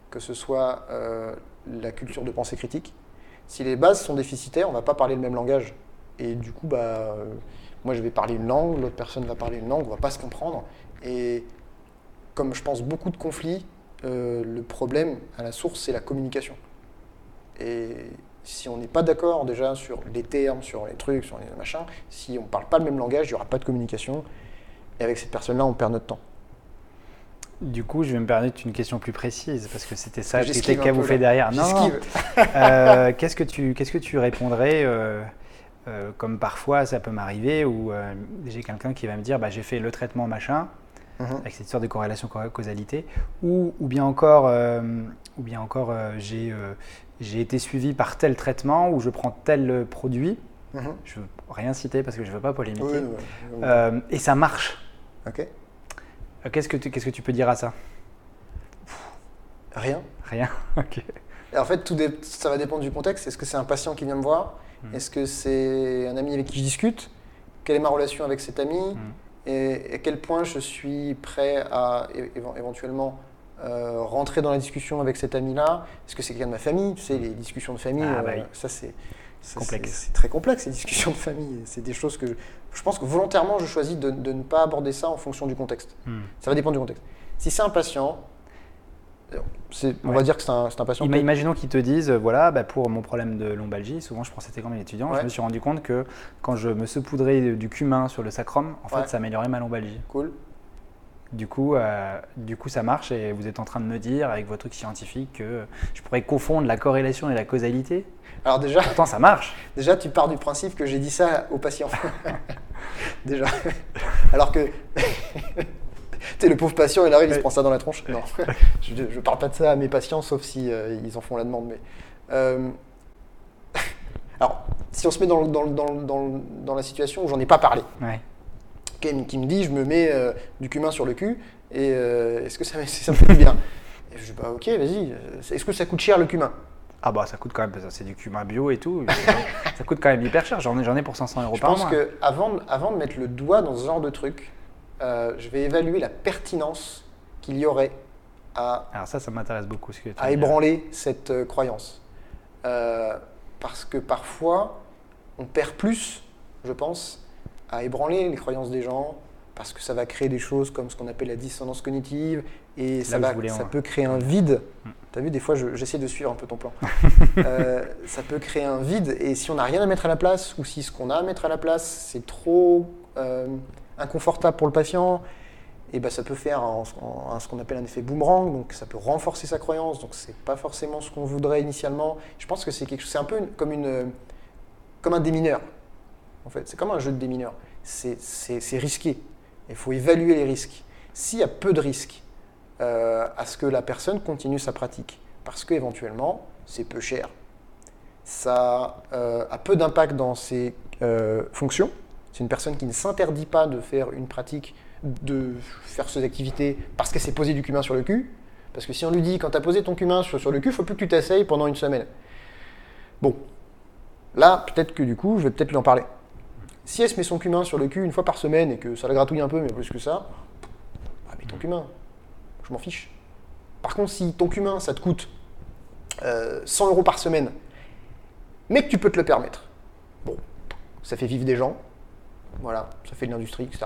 que ce soit euh, la culture de pensée critique. Si les bases sont déficitaires, on ne va pas parler le même langage. Et du coup, bah, euh, moi je vais parler une langue, l'autre personne va parler une langue, on ne va pas se comprendre. Et comme je pense beaucoup de conflits, euh, le problème à la source, c'est la communication. Et si on n'est pas d'accord déjà sur les termes, sur les trucs, sur les machins, si on ne parle pas le même langage, il n'y aura pas de communication. Et avec cette personne-là, on perd notre temps. Du coup, je vais me permettre une question plus précise parce que c'était ça qui J'esquive était un qu'à peu, vous fait là. derrière. Non. Euh, qu'est-ce que tu qu'est-ce que tu répondrais euh, euh, comme parfois ça peut m'arriver où j'ai quelqu'un qui va me dire bah, j'ai fait le traitement machin Mhm. avec cette histoire de corrélation ca- causalité ou, ou bien encore ou bien encore j'ai j'ai été suivi par tel traitement ou je prends tel produit Mhm. je veux rien citer parce que je veux pas polémiquer Oui, oui, oui. Euh, et ça marche Ok. Euh, qu'est-ce que tu qu'est-ce que tu peux dire à ça? Rien. rien ok Et en fait, tout ça va dépendre du contexte. Est-ce que c'est un patient qui vient me voir? Mhm. Est-ce que c'est un ami avec qui je discute? Quelle est ma relation avec cet ami? Mhm. Et à quel point je suis prêt à éventuellement euh, rentrer dans la discussion avec cet ami-là Est-ce que c'est quelqu'un de ma famille Tu sais, les discussions de famille, Ah, bah euh, oui. ça c'est ça, c'est- C'est très complexe, ces discussions de famille. C'est des choses que je, je pense que volontairement, je choisis de, de ne pas aborder ça en fonction du contexte. Hmm. Ça va dépendre du contexte. Si c'est un patient, on Ouais. va dire que c'est un, patient. Imaginons qu'ils te disent, euh, voilà, bah, pour mon problème de lombalgie, souvent je prends cet exemple étudiant, Ouais. je me suis rendu compte que quand je me saupoudrais du cumin sur le sacrum, en Ouais. fait, ça améliorait ma lombalgie. Cool. Du coup, euh, du coup, ça marche et vous êtes en train de me dire, avec votre truc scientifique, que je pourrais confondre la corrélation et la causalité. Alors déjà, Pourtant, ça marche. déjà, tu pars du principe que j'ai dit ça aux patients. déjà. Alors que, tu sais, le pauvre patient, il arrive, il se prend ça dans la tronche. Non, je ne parle pas de ça à mes patients, sauf si euh, ils en font la demande. Mais, euh, alors, si on se met dans, la situation où j'en ai pas parlé, Ouais. Qui, qui me dit, je me mets euh, du cumin sur le cul, et euh, est-ce que ça, me- ça me fait du bien? Et je dis, bah ok, vas-y. euh, Est-ce que ça coûte cher le cumin? Ah bah ça coûte quand même, que c'est du cumin bio et tout. ça coûte quand même hyper cher. J'en ai, j'en ai pour 500 euros Je par pense mois. que avant, de- avant de mettre le doigt dans ce genre de truc, euh, je vais évaluer la pertinence qu'il y aurait à, Alors ça, ça m'intéresse beaucoup. Ce que à ébranler cette euh, croyance. Euh, parce que parfois, on perd plus, je pense, à ébranler les croyances des gens, parce que ça va créer des choses comme ce qu'on appelle la dissonance cognitive, et ça, va- ça peut créer un vide. Mm. Tu as vu, des fois, je- j'essaie de suivre un peu ton plan. Euh, ça peut créer un vide, et si on n'a rien à mettre à la place, ou si ce qu'on a à mettre à la place, c'est trop euh, inconfortable pour le patient, et ben ça peut faire un- un- ce qu'on appelle un effet boomerang, donc ça peut renforcer sa croyance, donc c'est pas forcément ce qu'on voudrait initialement. Je pense que c'est quelque chose, c'est un peu une- comme une, comme un démineur, en fait, c'est comme un jeu de démineur. C'est risqué, il faut évaluer les risques. S'il y a peu de risques euh, à ce que la personne continue sa pratique, parce qu'éventuellement c'est peu cher, ça euh, a peu d'impact dans ses euh, fonctions. C'est une personne qui ne s'interdit pas de faire une pratique, de faire ses activités parce qu'elle s'est posé du cumin sur le cul. Parce que si on lui dit, quand tu as posé ton cumin sur, le cul, il faut plus que tu t'essayes pendant une semaine. Bon, là, peut-être que du coup, je vais peut-être lui en parler. Si elle se met son cumin sur le cul une fois par semaine et que ça la gratouille un peu, mais plus que ça, ah, mais ton cumin, je m'en fiche. Par contre, si ton cumin, ça te coûte euh, 100 euros par semaine, mais que tu peux te le permettre, bon, ça fait vivre des gens, voilà, ça fait de l'industrie, etc.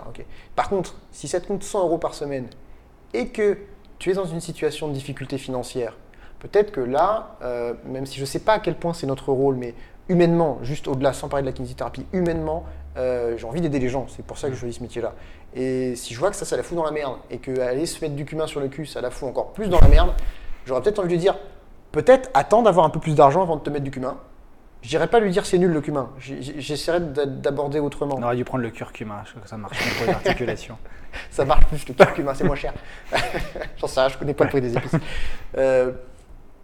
Par contre, si ça te coûte 100 euros par semaine et que tu es dans une situation de difficulté financière, peut-être que là, euh, même si je ne sais pas à quel point c'est notre rôle, mais humainement, juste au-delà, sans parler de la kinésithérapie, humainement, euh, j'ai envie d'aider les gens, c'est pour ça que je choisis ce métier-là. Et si je vois que ça, ça la fout dans la merde, et qu'aller se mettre du cumin sur le cul, ça la fout encore plus dans la merde, j'aurais peut-être envie de lui dire, peut-être attends d'avoir un peu plus d'argent avant de te mettre du cumin, Je dirais pas lui dire c'est nul le cumin. J'essaierai d'aborder autrement. On aurait dû prendre le curcuma, je crois que ça marche pour les articulations. ça marche plus le curcuma, c'est moins cher. J'en sais rien, je connais pas le prix des épices. Euh,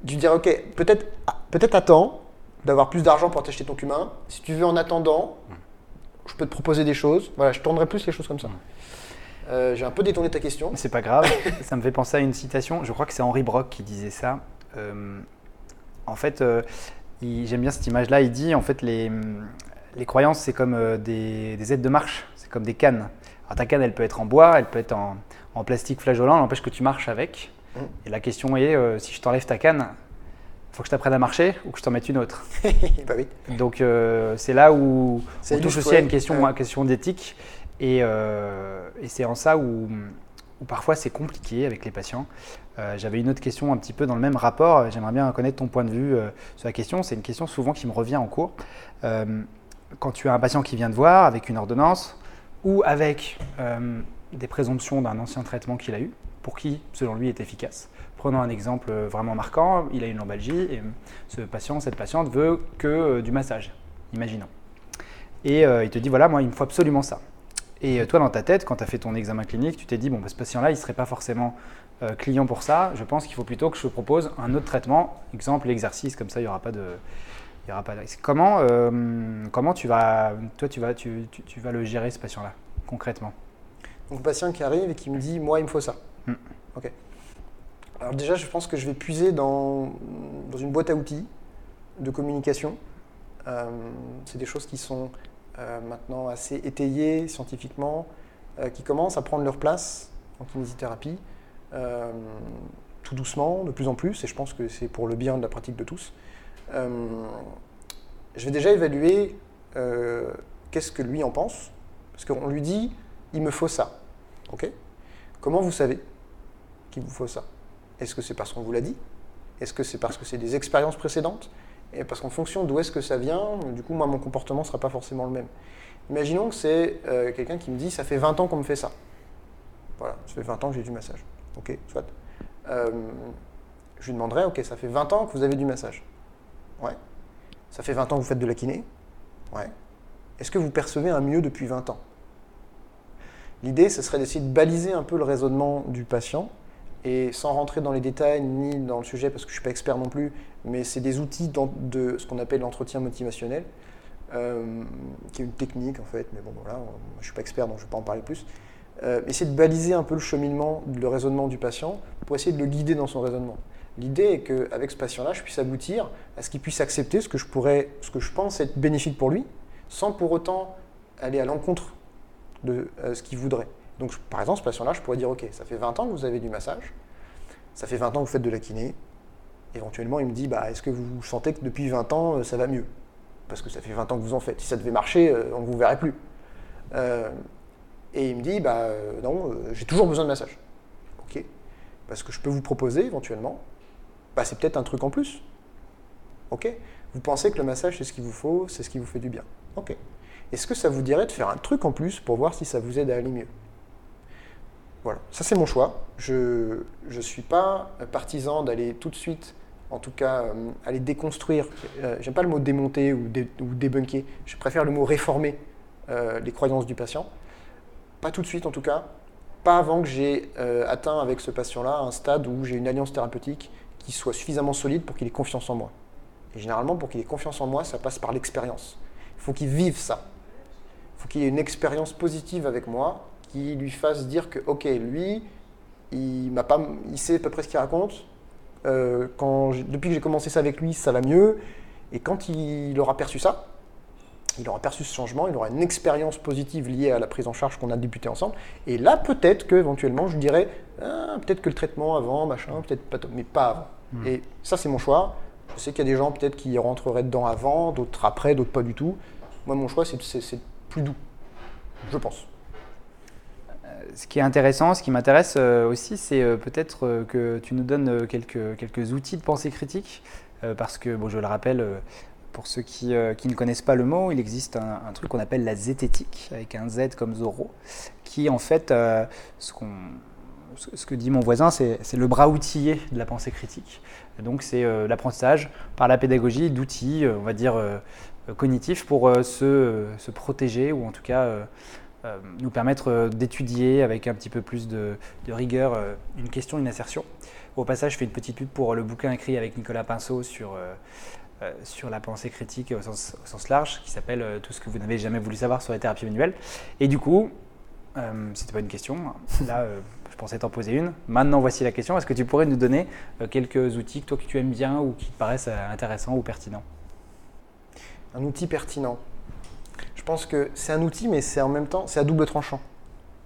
je dirais ok, peut-être peut attends d'avoir plus d'argent pour t'acheter ton cumin. Si tu veux en attendant, je peux te proposer des choses. Voilà, je tournerai plus les choses comme ça. Euh, j'ai un peu détourné ta question. C'est pas grave, ça me fait penser à une citation. Je crois que c'est Henri Brock qui disait ça. Euh, en fait, j'aime bien cette image-là. Il dit en fait les, les croyances, c'est comme euh, des, des, aides de marche, c'est comme des cannes. Alors ta canne, elle peut être en bois, elle peut être en, en plastique flageolant, elle empêche que tu marches avec. Mm. Et la question est, euh, si je t'enlève ta canne, faut que je t'apprenne à marcher ou que je t'en mette une autre. bah oui. Donc euh, c'est là où on touche aussi à une question, à question d'éthique. Et, et c'est en ça où, où parfois c'est compliqué avec les patients. Euh, j'avais une autre question un petit peu dans le même rapport. J'aimerais bien connaître ton point de vue euh, sur la question. C'est une question souvent qui me revient en cours. Euh, quand tu as un patient qui vient te voir avec une ordonnance ou avec des présomptions d'un ancien traitement qu'il a eu, pour qui, selon lui, est efficace. Prenons un exemple vraiment marquant. Il a une lombalgie et ce patient, cette patiente veut que du massage. Imaginons. Et il te dit voilà, moi, il me faut absolument ça. Et toi, dans ta tête, quand tu as fait ton examen clinique, tu t'es dit, bon, bah, ce patient-là, il ne serait pas forcément euh, client pour ça. Je pense qu'il faut plutôt que je propose un autre traitement, exemple l'exercice, comme ça, il n'y aura pas de. Il y aura pas de comment, euh, comment tu vas, toi, tu vas, tu, tu, vas le gérer, ce patient-là, concrètement? Donc, le patient qui arrive et qui me dit, moi, il me faut ça. Hmm. Ok. Alors, déjà, je pense que je vais puiser dans, dans une boîte à outils de communication. Euh, c'est des choses qui sont euh, maintenant assez étayés scientifiquement, euh, qui commencent à prendre leur place en kinésithérapie, tout doucement, de plus en plus, et je pense que c'est pour le bien de la pratique de tous. je vais déjà évaluer qu'est-ce que lui en pense, parce qu'on lui dit, il me faut ça. Comment vous savez qu'il vous faut ça? Est-ce que c'est parce qu'on vous l'a dit? Est-ce que c'est parce que c'est des expériences précédentes? Et parce qu'en fonction d'où est-ce que ça vient, du coup, moi, mon comportement ne sera pas forcément le même. Imaginons que c'est euh, quelqu'un qui me dit Ça fait 20 ans qu'on me fait ça. Voilà, ça fait 20 ans que j'ai du massage. Ok, soit. Euh, je lui demanderai Ok, ça fait 20 ans que vous avez du massage. Ouais. Ça fait 20 ans que vous faites de la kiné. Ouais. Est-ce que vous percevez un mieux depuis 20 ans? L'idée, ce serait d'essayer de baliser un peu le raisonnement du patient et sans rentrer dans les détails ni dans le sujet, parce que je ne suis pas expert non plus, mais c'est des outils de ce qu'on appelle l'entretien motivationnel, euh, qui est une technique en fait, mais bon voilà, je ne suis pas expert donc je ne vais pas en parler plus. Euh, essayer de baliser un peu le cheminement, le raisonnement du patient pour essayer de le guider dans son raisonnement. L'idée est qu'avec ce patient-là, je puisse aboutir à ce qu'il puisse accepter ce que je pourrais, ce que je pense être bénéfique pour lui, sans pour autant aller à l'encontre de euh, ce qu'il voudrait. Donc, par exemple, ce patient-là, je pourrais dire, OK, ça fait 20 ans que vous avez du massage, ça fait 20 ans que vous faites de la kiné. Éventuellement, il me dit, bah, est-ce que vous sentez que depuis 20 ans, euh, ça va mieux? Parce que ça fait 20 ans que vous en faites. Si ça devait marcher, euh, on ne vous verrait plus. Euh, et il me dit, bah, non, j'ai toujours besoin de massage. OK. Parce que je peux vous proposer, éventuellement, bah, c'est peut-être un truc en plus. OK. Vous pensez que le massage, c'est ce qu'il vous faut, c'est ce qui vous fait du bien. OK. Est-ce que ça vous dirait de faire un truc en plus pour voir si ça vous aide à aller mieux? Voilà, ça c'est mon choix. Je ne suis pas partisan d'aller tout de suite, en tout cas, euh, aller déconstruire. Euh, J'aime pas le mot démonter ou, ou, débunker. Je préfère le mot réformer euh, les croyances du patient. Pas tout de suite en tout cas. Pas avant que j'ai euh, atteint avec ce patient-là un stade où j'ai une alliance thérapeutique qui soit suffisamment solide pour qu'il ait confiance en moi. Et généralement, pour qu'il ait confiance en moi, ça passe par l'expérience. Il faut qu'il vive ça. Il faut qu'il ait une expérience positive avec moi qui lui fasse dire que, ok, lui, il, m'a pas, il sait à peu près ce qu'il raconte. Euh, quand depuis que j'ai commencé ça avec lui, ça va mieux. Et quand il, aura perçu ça, il aura perçu ce changement, il aura une expérience positive liée à la prise en charge qu'on a débuté ensemble. Et là, peut-être que éventuellement, je dirais, ah, peut-être que le traitement avant, machin, peut-être pas, mais pas avant. Hmm. Et ça, c'est mon choix. Je sais qu'il y a des gens peut-être qui rentreraient dedans avant, d'autres après, d'autres pas du tout. Moi, mon choix, c'est plus doux, je pense ce qui est intéressant, ce qui m'intéresse euh, aussi, c'est euh, peut-être euh, que tu nous donnes quelques, outils de pensée critique, parce que, bon, je le rappelle, pour ceux qui, ne connaissent pas le mot, il existe un, truc qu'on appelle la zététique, avec un Z comme Zoro, qui en fait, ce que dit mon voisin, c'est le bras outillé de la pensée critique. donc c'est l'apprentissage par la pédagogie d'outils, on va dire, cognitifs pour se, protéger ou en tout cas nous permettre d'étudier avec un petit peu plus de, rigueur une question, une assertion. Au passage, je fais une petite pub pour le bouquin écrit avec Nicolas Pinceau sur euh, sur la pensée critique au sens, large, qui s'appelle euh, Tout ce que vous n'avez jamais voulu savoir sur les thérapies manuelles. Et du coup, euh, c'était pas une question, là je pensais t'en poser une. Maintenant voici la question, est-ce que tu pourrais nous donner quelques outils que toi que tu aimes bien ou qui te paraissent intéressants ou pertinents? Un outil pertinent. Je pense que c'est un outil, mais c'est en même temps, c'est à double tranchant.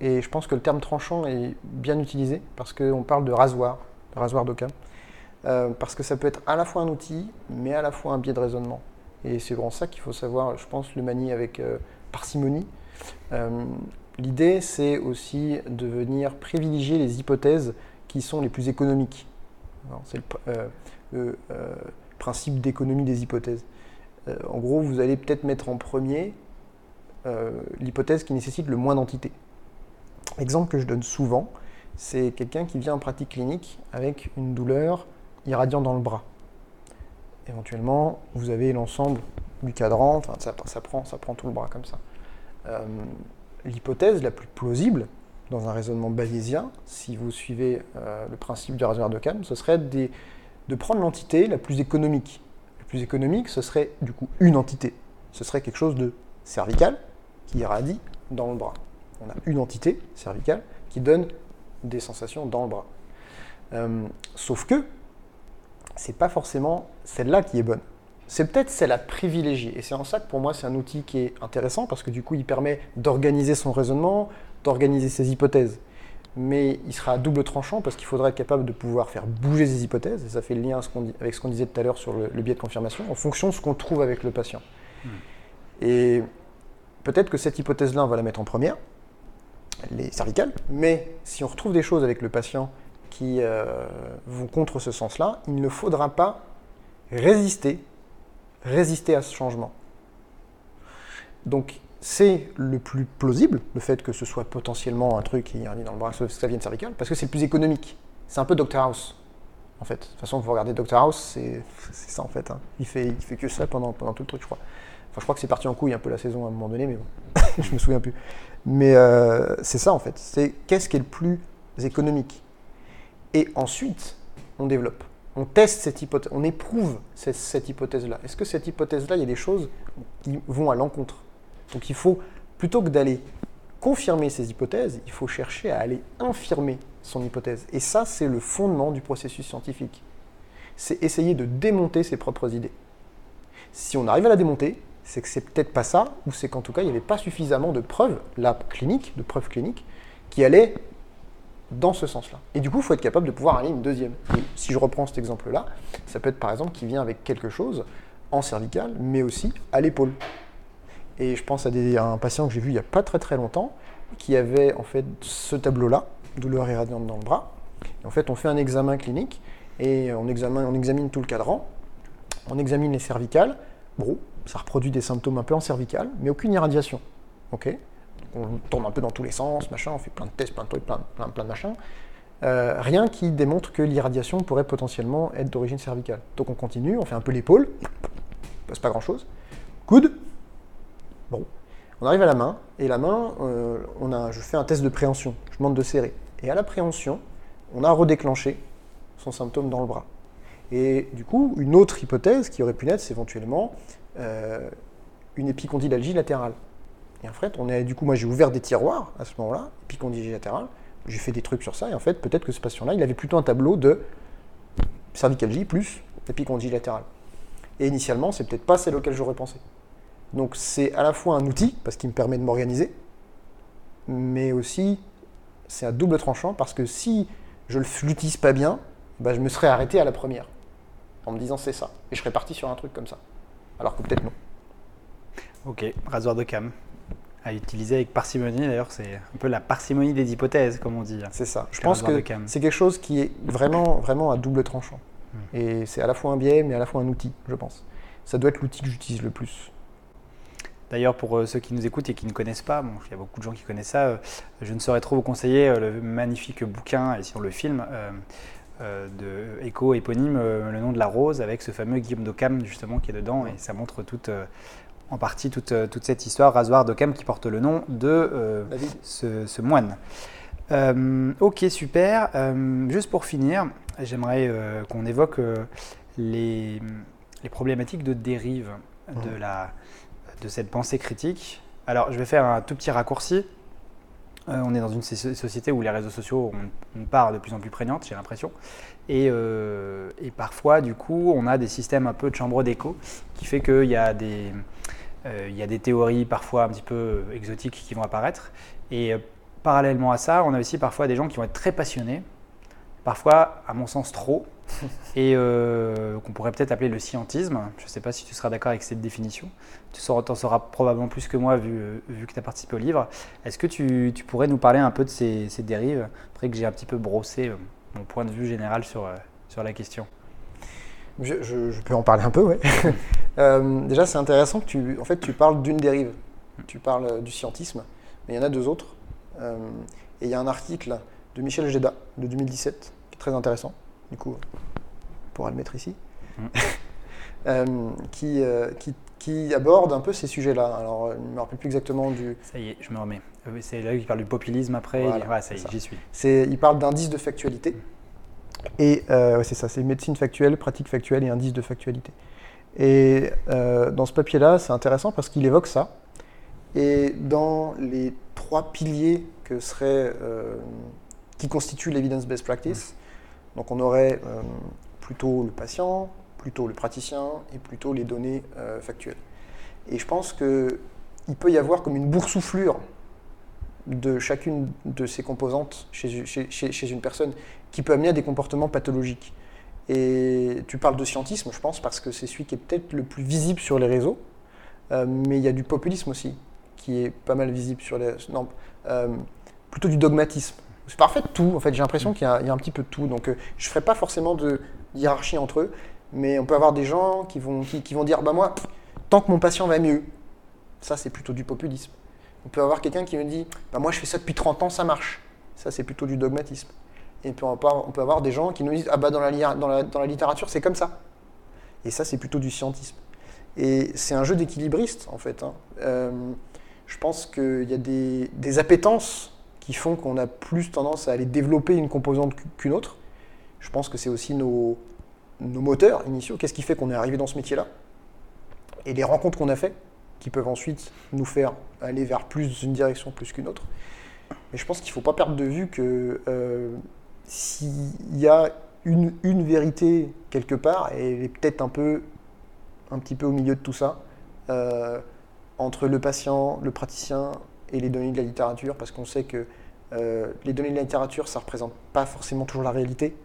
Et je pense que le terme tranchant est bien utilisé parce qu'on parle de rasoir, de rasoir d'Occam. Euh, parce que ça peut être à la fois un outil, mais à la fois un biais de raisonnement. Et c'est vraiment ça qu'il faut savoir, je pense, le manier avec euh, parcimonie. Euh, l'idée, c'est aussi de venir privilégier les hypothèses qui sont les plus économiques. C'est le, principe d'économie des hypothèses. en gros, vous allez peut-être mettre en premier l'hypothèse qui nécessite le moins d'entités. Exemple que je donne souvent, c'est quelqu'un qui vient en pratique clinique avec une douleur irradiant dans le bras. Éventuellement, vous avez l'ensemble du cadran, ça, prend, tout le bras comme ça. Euh, l'hypothèse la plus plausible, dans un raisonnement bayésien, si vous suivez euh, le principe du rasoir de Kahn, ce serait de prendre l'entité la plus économique. La plus économique, ce serait du coup une entité. Ce serait quelque chose de cervical qui irradie dans le bras. On a une entité cervicale qui donne des sensations dans le bras. Euh, sauf que c'est pas forcément celle-là qui est bonne. C'est peut-être celle à privilégier. Et c'est en ça que pour moi, c'est un outil qui est intéressant parce que du coup, il permet d'organiser son raisonnement, d'organiser ses hypothèses. Mais il sera à double tranchant parce qu'il faudra être capable de pouvoir faire bouger ses hypothèses. Et ça fait le lien avec ce qu'on disait tout à l'heure sur le, biais de confirmation, en fonction de ce qu'on trouve avec le patient. Hmm. Et peut-être que cette hypothèse-là, on va la mettre en première, les cervicales. Mais si on retrouve des choses avec le patient qui euh, vont contre ce sens-là, il ne faudra pas résister, résister à ce changement. Donc c'est le plus plausible, le fait que ce soit potentiellement un truc qui est dans le bras, ça vienne cervical, parce que c'est le plus économique. C'est un peu Dr House, en fait. De toute façon, vous regardez Dr House, c'est ça en fait. Hein. Il, fait, il fait que ça pendant tout le truc, je crois. Je crois que c'est parti en couille un peu la saison à un moment donné, mais bon, je me souviens plus. Mais euh, c'est ça en fait. C'est qu'est-ce qui est le plus économique? Et ensuite, on développe. On teste cette hypothèse, on éprouve cette, hypothèse-là. Est-ce que cette hypothèse-là, il y a des choses qui vont à l'encontre? Donc il faut, plutôt que d'aller confirmer ces hypothèses, il faut chercher à aller infirmer son hypothèse. Et ça, c'est le fondement du processus scientifique. C'est essayer de démonter ses propres idées. Si on arrive à la démonter, c'est que c'est peut-être pas ça, ou c'est qu'en tout cas, il n'y avait pas suffisamment de preuves, là, cliniques, de preuves cliniques, qui allaient dans ce sens-là. Et du coup, il faut être capable de pouvoir aller une deuxième. si je reprends cet exemple-là, ça peut être par exemple qui vient avec quelque chose en cervical, mais aussi à l'épaule. Et je pense à, un patient que j'ai vu il n'y a pas très très longtemps, qui avait en fait ce tableau-là, douleur irradiante dans le bras. en fait, on fait un examen clinique et on examine, on examine tout le cadran, on examine les cervicales. Bon, ça reproduit des symptômes un peu en cervical, mais aucune irradiation. ok? On tourne un peu dans tous les sens, machin, on fait plein de tests, plein de trucs, plein, plein, plein de machins. Euh, rien qui démontre que l'irradiation pourrait potentiellement être d'origine cervicale. Donc on continue, on fait un peu l'épaule, passe pas grand chose. Coude, bon, on arrive à la main, et la main, euh, on a, je fais un test de préhension, je demande de serrer. Et à la préhension, on a redéclenché son symptôme dans le bras. Et du coup, une autre hypothèse qui aurait pu naître, c'est éventuellement euh, une épicondylalgie latérale. Et en fait, on est, du coup, moi j'ai ouvert des tiroirs à ce moment-là, épicondylgie latérale, j'ai fait des trucs sur ça, et en fait, peut-être que ce patient-là, il avait plutôt un tableau de cervicalgie plus épicondylgie latérale. Et initialement, c'est peut-être pas celle auquel j'aurais pensé. Donc c'est à la fois un outil, parce qu'il me permet de m'organiser, mais aussi c'est un double tranchant, parce que si je ne l'utilise pas bien, bah, je me serais arrêté à la première, en me disant c'est ça, et je serais parti sur un truc comme ça. Alors que peut-être non. Ok, rasoir de cam à utiliser avec parcimonie. D'ailleurs, c'est un peu la parcimonie des hypothèses, comme on dit. C'est ça. Je pense que c'est quelque chose qui est vraiment, vraiment à double tranchant. Hmm. Et c'est à la fois un biais, mais à la fois un outil, je pense. Ça doit être l'outil que j'utilise le plus. D'ailleurs, pour ceux qui nous écoutent et qui ne connaissent pas, bon, il y a beaucoup de gens qui connaissent ça, je ne saurais trop vous conseiller le magnifique bouquin et sinon le film de Echo éponyme Le nom de la rose avec ce fameux Guillaume d'Occam justement qui est dedans et ça montre toute en partie toute, toute cette histoire, Rasoir d'Occam qui porte le nom de ce, ce, moine. ok, super. juste pour finir, j'aimerais qu'on évoque les, les, problématiques de dérive de, la, de cette pensée critique. Alors, je vais faire un tout petit raccourci. Euh, on est dans une société où les réseaux sociaux ont une part de plus en plus prégnante, j'ai l'impression. Et, euh, et, parfois, du coup, on a des systèmes un peu de chambre d'écho qui fait qu'il y, a des, euh, il y a des théories parfois un petit peu exotiques qui vont apparaître. Et parallèlement à ça, on a aussi parfois des gens qui vont être très passionnés, parfois, à mon sens, trop, et euh, qu'on pourrait peut-être appeler le scientisme. Je ne sais pas si tu seras d'accord avec cette définition. Tu en sauras probablement plus que moi vu, vu que tu as participé au livre. Est-ce que tu, tu, pourrais nous parler un peu de ces, ces dérives, après que j'ai un petit peu brossé euh, mon point de vue général sur, euh, sur la question je, je, peux en parler un peu, oui. déjà, c'est intéressant que tu, en fait, tu parles d'une dérive. Tu parles du scientisme, mais il y en a deux autres. et il y a un article de Michel Geda de 2017 qui est très intéressant du coup, on pourra le mettre ici, mm. euh, qui, euh, qui, qui, aborde un peu ces sujets-là. Alors, je ne me rappelle plus exactement du. Ça y est, je me remets. Euh, c'est là qu'il parle du populisme après. Voilà, ça y est, j'y suis. Il parle d'indice de factualité. Et c'est ça, c'est médecine factuelle, pratique factuelle et indice de factualité. Et dans ce papier-là, c'est intéressant parce qu'il évoque ça. Et dans les trois piliers que serait, qui constituent l'evidence based practice, donc on aurait euh, plutôt le patient, plutôt le praticien et plutôt les données euh, factuelles. Et je pense qu'il peut y avoir comme une boursouflure de chacune de ces composantes chez, une personne qui peut amener à des comportements pathologiques. Et tu parles de scientisme, je pense, parce que c'est celui qui est peut-être le plus visible sur les réseaux, euh, mais il y a du populisme aussi, qui est pas mal visible sur les... Non, plutôt du dogmatisme. C'est parfait de tout. En fait, j'ai l'impression qu'il y, a un petit peu de tout. Donc, euh, je ne ferai pas forcément de hiérarchie entre eux, mais on peut avoir des gens qui vont, qui, vont dire Bah, moi, tant que mon patient va mieux, ça, c'est plutôt du populisme. On peut avoir quelqu'un qui me dit Bah, moi, je fais ça depuis 30 ans, ça marche. Ça, c'est plutôt du dogmatisme. Et puis, on peut, on peut avoir des gens qui nous disent Ah, bah, dans la, dans la, dans la littérature, c'est comme ça. Et ça, c'est plutôt du scientisme. Et c'est un jeu d'équilibriste, en fait. Hein. Euh, je pense qu'il y a des, des appétences qui font qu'on a plus tendance à aller développer une composante qu'une autre. Je pense que c'est aussi nos, nos moteurs initiaux. Qu'est-ce qui fait qu'on est arrivé dans ce métier-là? Et les rencontres qu'on a faites, qui peuvent ensuite nous faire aller vers plus une direction plus qu'une autre. Mais je pense qu'il ne faut pas perdre de vue que euh, s'il y a une, une, vérité quelque part, et elle est peut-être un peu, un petit peu au milieu de tout ça, euh, entre le patient, le praticien, et les données de la littérature, parce qu'on sait que euh, les données de la littérature, ça ne représente pas forcément toujours la réalité.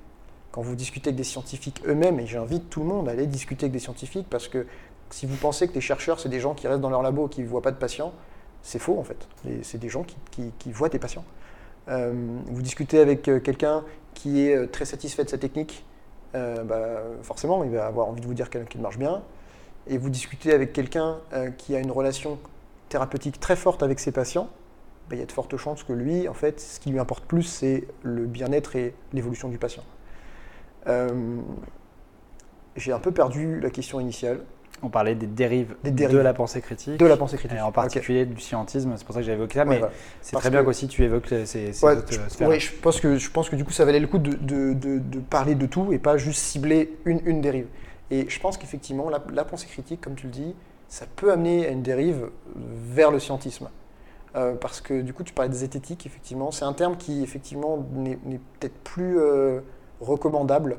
Quand vous discutez avec des scientifiques eux-mêmes, et j'invite tout le monde à aller discuter avec des scientifiques, parce que si vous pensez que les chercheurs, c'est des gens qui restent dans leur labo, qui ne voient pas de patients, c'est faux en fait. C'est des gens qui, voient des patients. Euh, vous discutez avec euh, quelqu'un qui est très satisfait de sa technique, bah, forcément, il va avoir envie de vous dire qu'il marche bien. Et vous discutez avec quelqu'un qui a une relation thérapeutique très forte avec ses patients, ben, il y a de fortes chances que lui, en fait, ce qui lui importe plus, c'est le bien-être et l'évolution du patient. Euh, j'ai un peu perdu la question initiale. On parlait des dérives, de la pensée critique. De la pensée critique. Et en particulier du scientisme, c'est pour ça que j'ai évoqué ça, mais c'est très bien qu'aussi tu évoques ces, ces autres sphères. Oui, je pense, que, je pense que du coup ça valait le coup de, de, de, parler de tout et pas juste cibler une, une dérive. Et je pense qu'effectivement, la, la, pensée critique, comme tu le dis, ça peut amener à une dérive vers le scientisme. Euh, parce que du coup, tu parlais de zététique, effectivement. C'est un terme qui, effectivement, n'est peut-être plus euh, recommandable.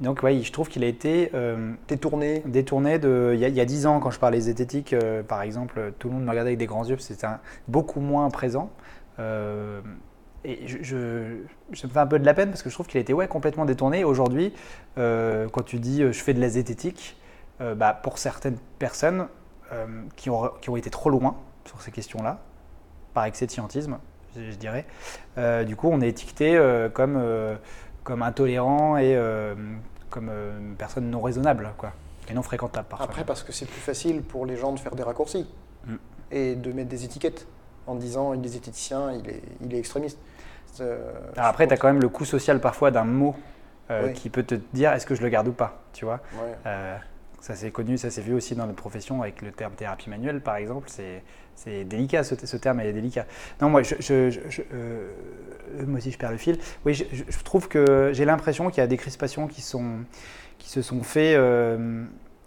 Donc oui, je trouve qu'il a été euh, détourné. Détourné de, il y, a, dix ans, quand je parlais zététique, par exemple, tout le monde me regardait avec des grands yeux, c'était beaucoup moins présent. et je, je, me fais un peu de la peine parce que je trouve qu'il a été ouais, complètement détourné. Aujourd'hui, quand tu dis je fais de la zététique, euh, bah, pour certaines personnes euh, qui, ont, qui, ont, été trop loin sur ces questions-là, par excès de scientisme, je, dirais. Euh, du coup, on est étiqueté comme, comme intolérant et comme une personne non raisonnable. Quoi. Et non fréquentable parfois. Après, parce que c'est plus facile pour les gens de faire des raccourcis Mm. et de mettre des étiquettes en disant il est zététicien, il est, il est extrémiste. Alors après, tu as quand même le coût social parfois d'un mot Oui. qui peut te dire est-ce que je le garde ou pas, tu vois? Ouais. Ça c'est connu, ça s'est vu aussi dans notre profession avec le terme thérapie manuelle par exemple. C'est, délicat, ce, ce terme est délicat. Non, moi, euh, moi aussi je perds le fil. Oui, je, trouve que j'ai l'impression qu'il y a des crispations qui, se sont faites, euh,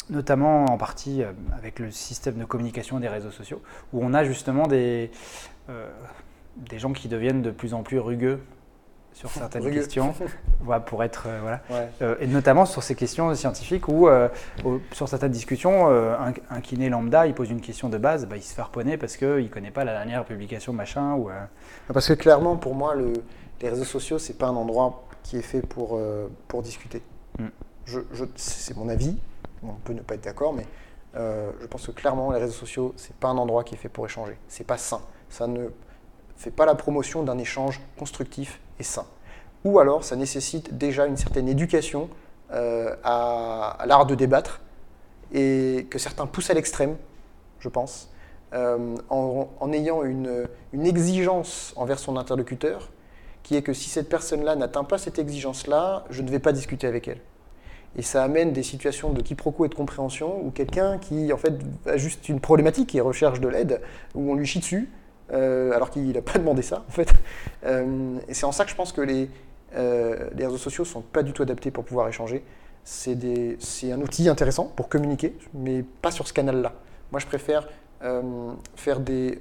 notamment en partie euh, avec le système de communication des réseaux sociaux, où on a justement des, des gens qui deviennent de plus en plus rugueux sur certaines questions, voilà, pour être euh, voilà. Ouais. Euh, et notamment sur ces questions scientifiques où, euh, sur certaines discussions, euh, un, un kiné lambda, il pose une question de base, bah, il se fait harponner parce qu'il ne connaît pas la dernière publication machin. Ou, euh, Parce que clairement, pour moi, le- les réseaux sociaux, c'est pas un endroit qui est fait pour, pour discuter. Mm. Je, je- c'est mon avis, on peut ne pas être d'accord, mais je pense que clairement, les réseaux sociaux, c'est pas un endroit qui est fait pour échanger. C'est pas sain. Ça ne fait pas la promotion d'un échange constructif et sain. Ou alors, ça nécessite déjà une certaine éducation euh, à, l'art de débattre et que certains poussent à l'extrême, je pense, euh, en, ayant une, une exigence envers son interlocuteur, qui est que si cette personne-là n'atteint pas cette exigence-là, je ne vais pas discuter avec elle. Et ça amène des situations de quiproquo et de compréhension où quelqu'un qui en fait a juste une problématique et recherche de l'aide, où on lui chie dessus, euh, alors qu'il n'a pas demandé ça en fait. Euh, et c'est en ça que je pense que les, euh, réseaux sociaux sont pas du tout adaptés pour pouvoir échanger. C'est un outil intéressant pour communiquer, mais pas sur ce canal-là. Moi, je préfère faire des,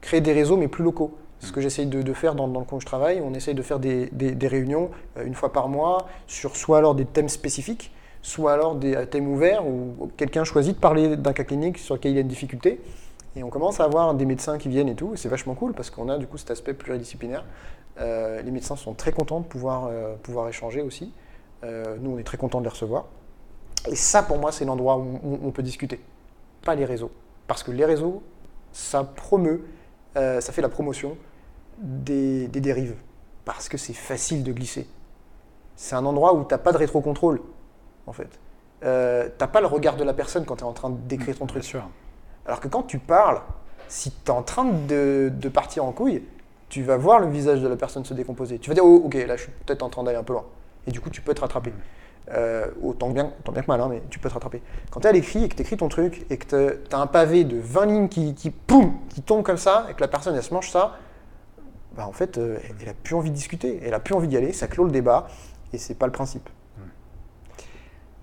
créer des réseaux, mais plus locaux. C'est ce que j'essaye de, faire dans, le coin où je travaille. On essaye de faire des, des- réunions une fois par mois sur soit alors des thèmes spécifiques, soit alors des thèmes ouverts où quelqu'un choisit de parler d'un cas clinique sur lequel il a une difficulté. Et on commence à avoir des médecins qui viennent et tout. et C'est vachement cool parce qu'on a du coup cet aspect pluridisciplinaire. Euh, les médecins sont très contents de pouvoir, euh, pouvoir échanger aussi. Euh, nous, on est très contents de les recevoir. Et ça, pour moi, c'est l'endroit où, on peut discuter, pas les réseaux. Parce que les réseaux, ça promeut, ça fait la promotion des, des dérives. Parce que c'est facile de glisser. C'est un endroit où tu n'as pas de rétrocontrôle, en fait. Euh, tu n'as pas le regard de la personne quand tu es en train d'écrire ton bien truc. sûr. Alors que quand tu parles, si tu es en train de, partir en couille, tu vas voir le visage de la personne se décomposer. Tu vas dire, oh, ok, là je suis peut-être en train d'aller un peu loin. Et du coup, tu peux te rattraper. Euh, autant, bien, autant bien que mal, mais tu peux te rattraper. Quand tu es à l'écrit et que tu écris ton truc et que tu as un pavé de 20 lignes qui, qui, poum, qui tombe comme ça et que la personne elle se mange ça, bah, en fait, euh, elle a plus envie de discuter, elle a plus envie d'y aller, ça clôt le débat et c'est pas le principe.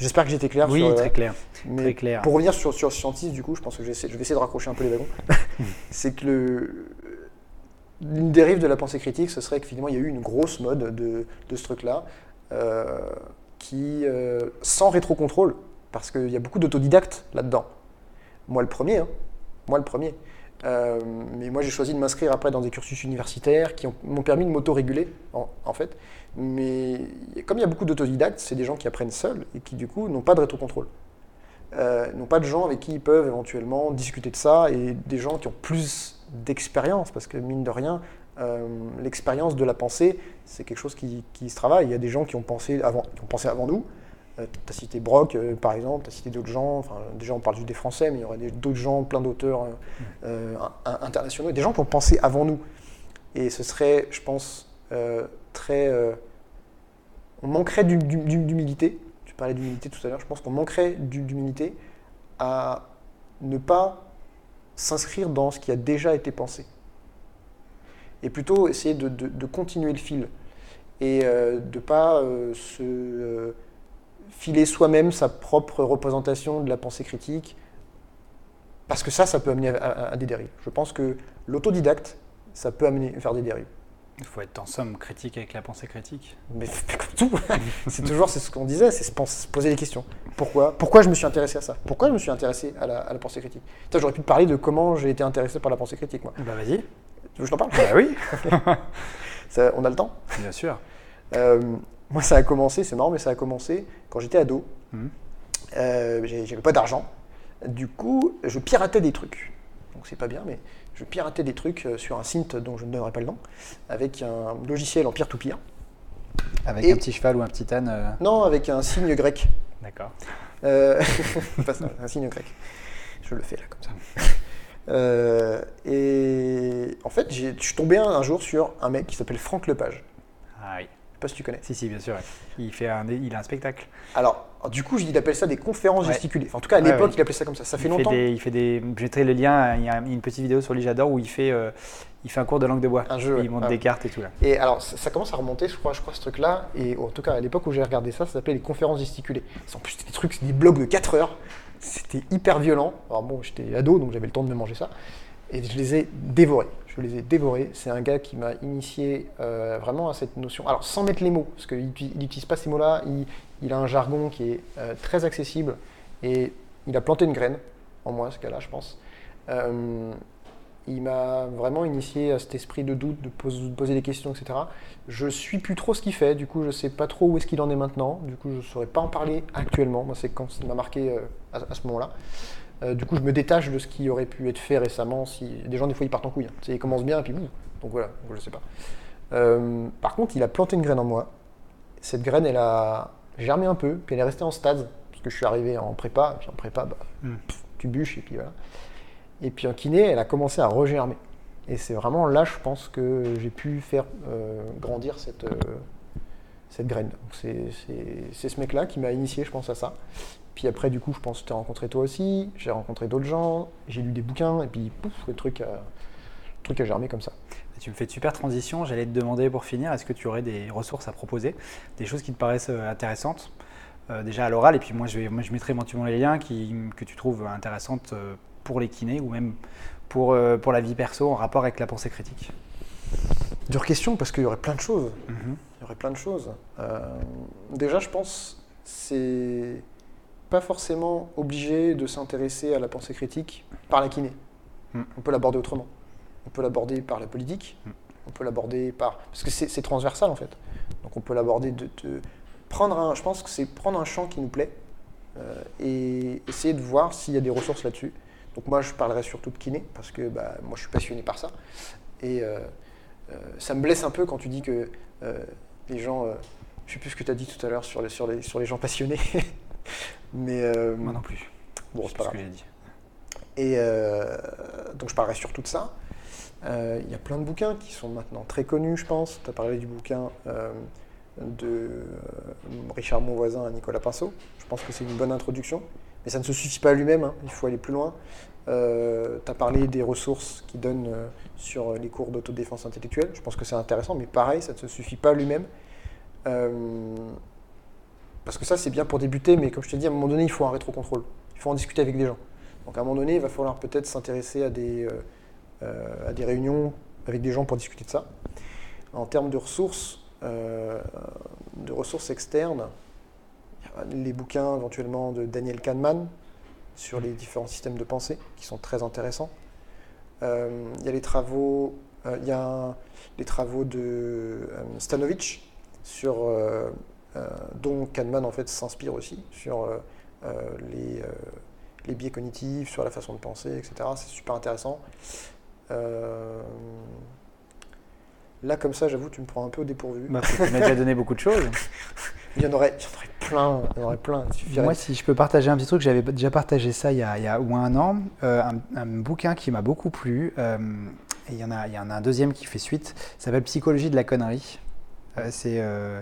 J'espère que j'étais clair Oui, sur, euh, très clair. mais Très clair. Pour revenir sur, sur Scientis, du coup, je pense que je vais essayer, je vais essayer de raccrocher un peu les wagons. c'est que le, une dérive de la pensée critique, ce serait que finalement il y a eu une grosse mode de, de ce truc-là, euh, qui, euh, sans rétrocontrôle, parce qu'il y a beaucoup d'autodidactes là-dedans. Moi le premier, hein. moi le premier. Euh, mais moi j'ai choisi de m'inscrire après dans des cursus universitaires qui ont- m'ont permis de m'auto-réguler, en, en fait. Mais comme il y a beaucoup d'autodidactes, c'est des gens qui apprennent seuls et qui du coup n'ont pas de rétrocontrôle. Euh, n'ont pas de gens avec qui ils peuvent éventuellement discuter de ça et des gens qui ont plus d'expérience parce que mine de rien, euh, l'expérience de la pensée, c'est quelque chose qui, qui se travaille. Il y a des gens qui ont pensé avant, qui ont pensé avant nous. tu as cité Brock, euh, par exemple, tu as cité d'autres gens. Enfin, déjà, on parle juste des Français, mais il y aurait d'autres gens, plein d'auteurs euh, euh, in- internationaux, des gens qui ont pensé avant nous. Et ce serait, je pense, euh, très. euh, on manquerait d'hum- d'hum- d'humilité. Tu parlais d'humilité tout à l'heure. Je pense qu'on manquerait d'hu- d'humilité à ne pas s'inscrire dans ce qui a déjà été pensé. Et plutôt essayer de, continuer le fil. Et euh, de ne pas euh, se euh, filer soi-même sa propre représentation de la pensée critique. Parce que ça, ça peut amener à, à- à des dérives. Je pense que l'autodidacte, ça peut amener vers des dérives. Il faut être en somme critique avec la pensée critique. Mais comme tout, c'est toujours ce qu'on disait, c'est se, poser des questions. Pourquoi Pourquoi je me suis intéressé à ça? Pourquoi je me suis intéressé à la, à la pensée critique? J'aurais pu te parler de comment j'ai été intéressé par la pensée critique, moi. Bah vas-y. Tu veux que je t'en parle? Bah oui, Ça, On a le temps? Bien sûr. Euh, Moi, ça a commencé, c'est marrant, mais ça a commencé quand j'étais ado. Mhm. Euh, J'avais pas d'argent. Du coup, je piratais des trucs. Donc c'est pas bien, mais je piratais des trucs euh, sur un site dont je ne donnerai pas le nom, avec un logiciel en peer-to-peer. Avec Et- un petit cheval ou un petit âne. euh, Non, avec un signe grec. D'accord. Euh, pas ça, un signe grec. Je le fais là, comme ça. Euh, et en fait, j'ai- je suis tombé un, un jour sur un mec qui s'appelle Franck Lepage. Ah oui. Pas si tu connais. Si, si, bien sûr. ouais. Il, fait un, il a un spectacle. Alors, du coup, il appelle ça des conférences Ouais. gesticulées. Enfin, en tout cas, à l'époque, il appelait ça comme ça. Ça fait il longtemps. Fait des, il fait des. Je mettrai le lien. Il y a une petite vidéo sur lui, j'adore, où il fait, euh, il fait un cours de langue de bois. Un jeu. Il monte Ouais. des cartes et tout là. Et alors, ça, ça commence à remonter, je crois, je crois, ce truc-là. Et en tout cas, à l'époque où j'ai regardé ça, ça s'appelait les conférences gesticulées. En plus, c'était des trucs, c'était des blogs de 4 heures. C'était hyper violent. Alors bon, j'étais ado, donc j'avais le temps de me manger ça. Et je les ai dévorés. Je les ai dévorés. C'est un gars qui m'a initié euh, vraiment à cette notion. Alors, sans mettre les mots, parce qu'il n'utilise pas ces mots-là. Il, a un jargon qui est euh, très accessible. Et il a planté une graine en moi, ce gars-là, je pense. Euh, il m'a vraiment initié à cet esprit de doute, de pose- de poser des questions, etc. Je suis plus trop ce qu'il fait, du coup je sais pas trop où est-ce qu'il en est maintenant, du coup je saurais pas en parler actuellement, moi c'est quand il m'a marqué à ce moment-là. Euh, du coup je me détache de ce qui aurait pu être fait récemment, si des gens des fois ils partent en couille, hein. Ils commencent bien et puis boum, donc voilà, je sais pas. Euh, par contre il a planté une graine en moi, cette graine elle a germé un peu, puis elle est restée en stade, parce que je suis arrivé en prépa, et puis en prépa bah, Mm. pff, tu bûches et puis voilà. Et puis en kiné, elle a commencé à regermer. Et c'est vraiment là, je pense, que j'ai pu faire euh, grandir cette, cette graine. C'est ce mec-là qui m'a initié, je pense, à ça. Puis après, du coup, je pense que tu as rencontré toi aussi, j'ai rencontré d'autres gens, j'ai lu des bouquins, et puis pouf, le truc a, le truc a germé comme ça. Tu me fais de super transition. J'allais te demander pour finir, est-ce que tu aurais des ressources à proposer, des choses qui te paraissent euh, intéressantes, euh, déjà à l'oral, et puis moi je, vais, moi je mettrai éventuellement les liens qui, que tu trouves intéressantes euh, pour les kinés ou même pour, euh, pour la vie perso en rapport avec la pensée critique. Dure question, parce qu'il y aurait plein de choses. Mhm. Il y aurait plein de choses. Euh, déjà, je pense c'est pas forcément obligé de s'intéresser à la pensée critique par la kiné. Mm. On peut l'aborder autrement. On peut l'aborder par la politique. Mm. On peut l'aborder par parce que c'est transversal en fait. Donc on peut l'aborder de, de prendre un. Je pense que c'est prendre un champ qui nous plaît euh, et essayer de voir s'il y a des ressources là-dessus. Donc moi, je parlerai surtout de kiné parce que bah, moi, je suis passionné par ça. Et euh, euh, ça me blesse un peu quand tu dis que les gens, je sais plus ce que tu as dit tout à l'heure sur les, sur, les, sur les gens passionnés, mais euh, Moi non plus. bon, c'est pas ce grave. que j'ai dit. Et euh, donc je parlerai surtout de ça. Euh, Il y a plein de bouquins qui sont maintenant très connus, je pense. Tu as parlé du bouquin de Richard Monvoisin à Nicolas Pinceau. Je pense que c'est une bonne introduction. Mais ça ne se suffit pas à lui-même, hein. il faut aller plus loin. tu as parlé des ressources qu'il donne sur les cours d'autodéfense intellectuelle. Je pense que c'est intéressant, mais pareil, ça ne se suffit pas à lui-même. Parce que ça, c'est bien pour débuter, mais comme je t'ai dit, à un moment donné, il faut un rétrocontrôle. Il faut en discuter avec des gens. Donc à un moment donné, il va falloir peut-être s'intéresser à, des, euh, euh, à des réunions avec des gens pour discuter de ça. En termes de ressources, euh, de ressources externes, les bouquins éventuellement de Daniel Kahneman sur les différents systèmes de pensée qui sont très intéressants. Il y a les travaux, il y a les travaux de Stanovich sur dont Kahneman en fait s'inspire aussi sur euh, euh, les, euh, les biais cognitifs, sur la façon de penser, etc. C'est super intéressant. Euh, là, comme ça, j'avoue, tu me prends un peu au dépourvu. Bah, tu m'as déjà donné beaucoup de choses. Il y en aurait, il y en aurait plein, il y en aurait plein. Moi, si je peux partager un petit truc, j'avais déjà partagé ça il y a, il y a au moins un an, euh, un, un bouquin qui m'a beaucoup plu. euh, et il y, en a, il y en a un deuxième qui fait suite, ça s'appelle Psychologie de la connerie. Euh, c'est euh, euh,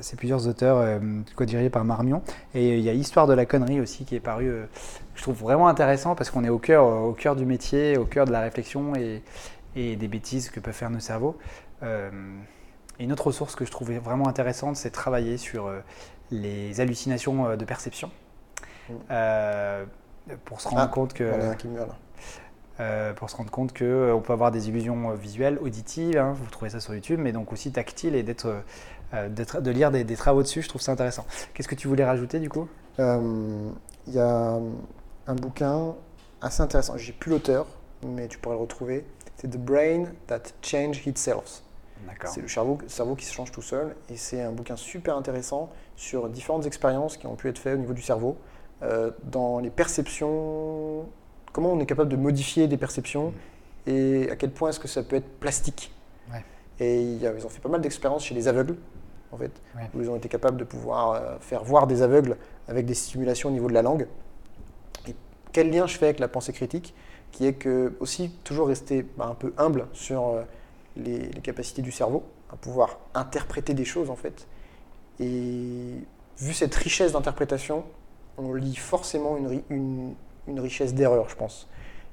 c'est plusieurs auteurs euh, co-dirigés par Marmion. Et il y a Histoire de la connerie aussi qui est paru, euh, je trouve vraiment intéressant parce qu'on est au cœur, au cœur du métier, au cœur de la réflexion et, et des bêtises que peuvent faire nos cerveaux. Euh, et une autre ressource que je trouvais vraiment intéressante, c'est travailler sur euh, les hallucinations euh, de perception. Mm. Euh, pour se rendre Ah, compte que, en a un qui me vient là. euh, pour se rendre compte que euh, on peut avoir des illusions euh, visuelles, auditives, hein, vous trouvez ça sur YouTube, mais donc aussi tactiles et d'être, euh, de lire des, des travaux dessus, je trouve ça intéressant. Qu'est-ce que tu voulais rajouter du coup? Euh, Il y a un bouquin assez intéressant. J'ai plus l'auteur, mais tu pourrais le retrouver. C'est The Brain That Changed Itself. C'est le cerveau, cerveau qui se change tout seul. Et c'est un bouquin super intéressant sur différentes expériences qui ont pu être faites au niveau du cerveau, euh, dans les perceptions, comment on est capable de modifier des perceptions et à quel point est-ce que ça peut être plastique. Ouais. Et ils ont fait pas mal d'expériences chez les aveugles. En fait, où ils ont été capables de pouvoir faire voir des aveugles avec des stimulations au niveau de la langue. Et quel lien je fais avec la pensée critique qui est que aussi toujours rester bah, un peu humble sur les, capacités du cerveau, à pouvoir interpréter des choses en fait. Et vu cette richesse d'interprétation, on lit forcément une, une, richesse d'erreur, je pense.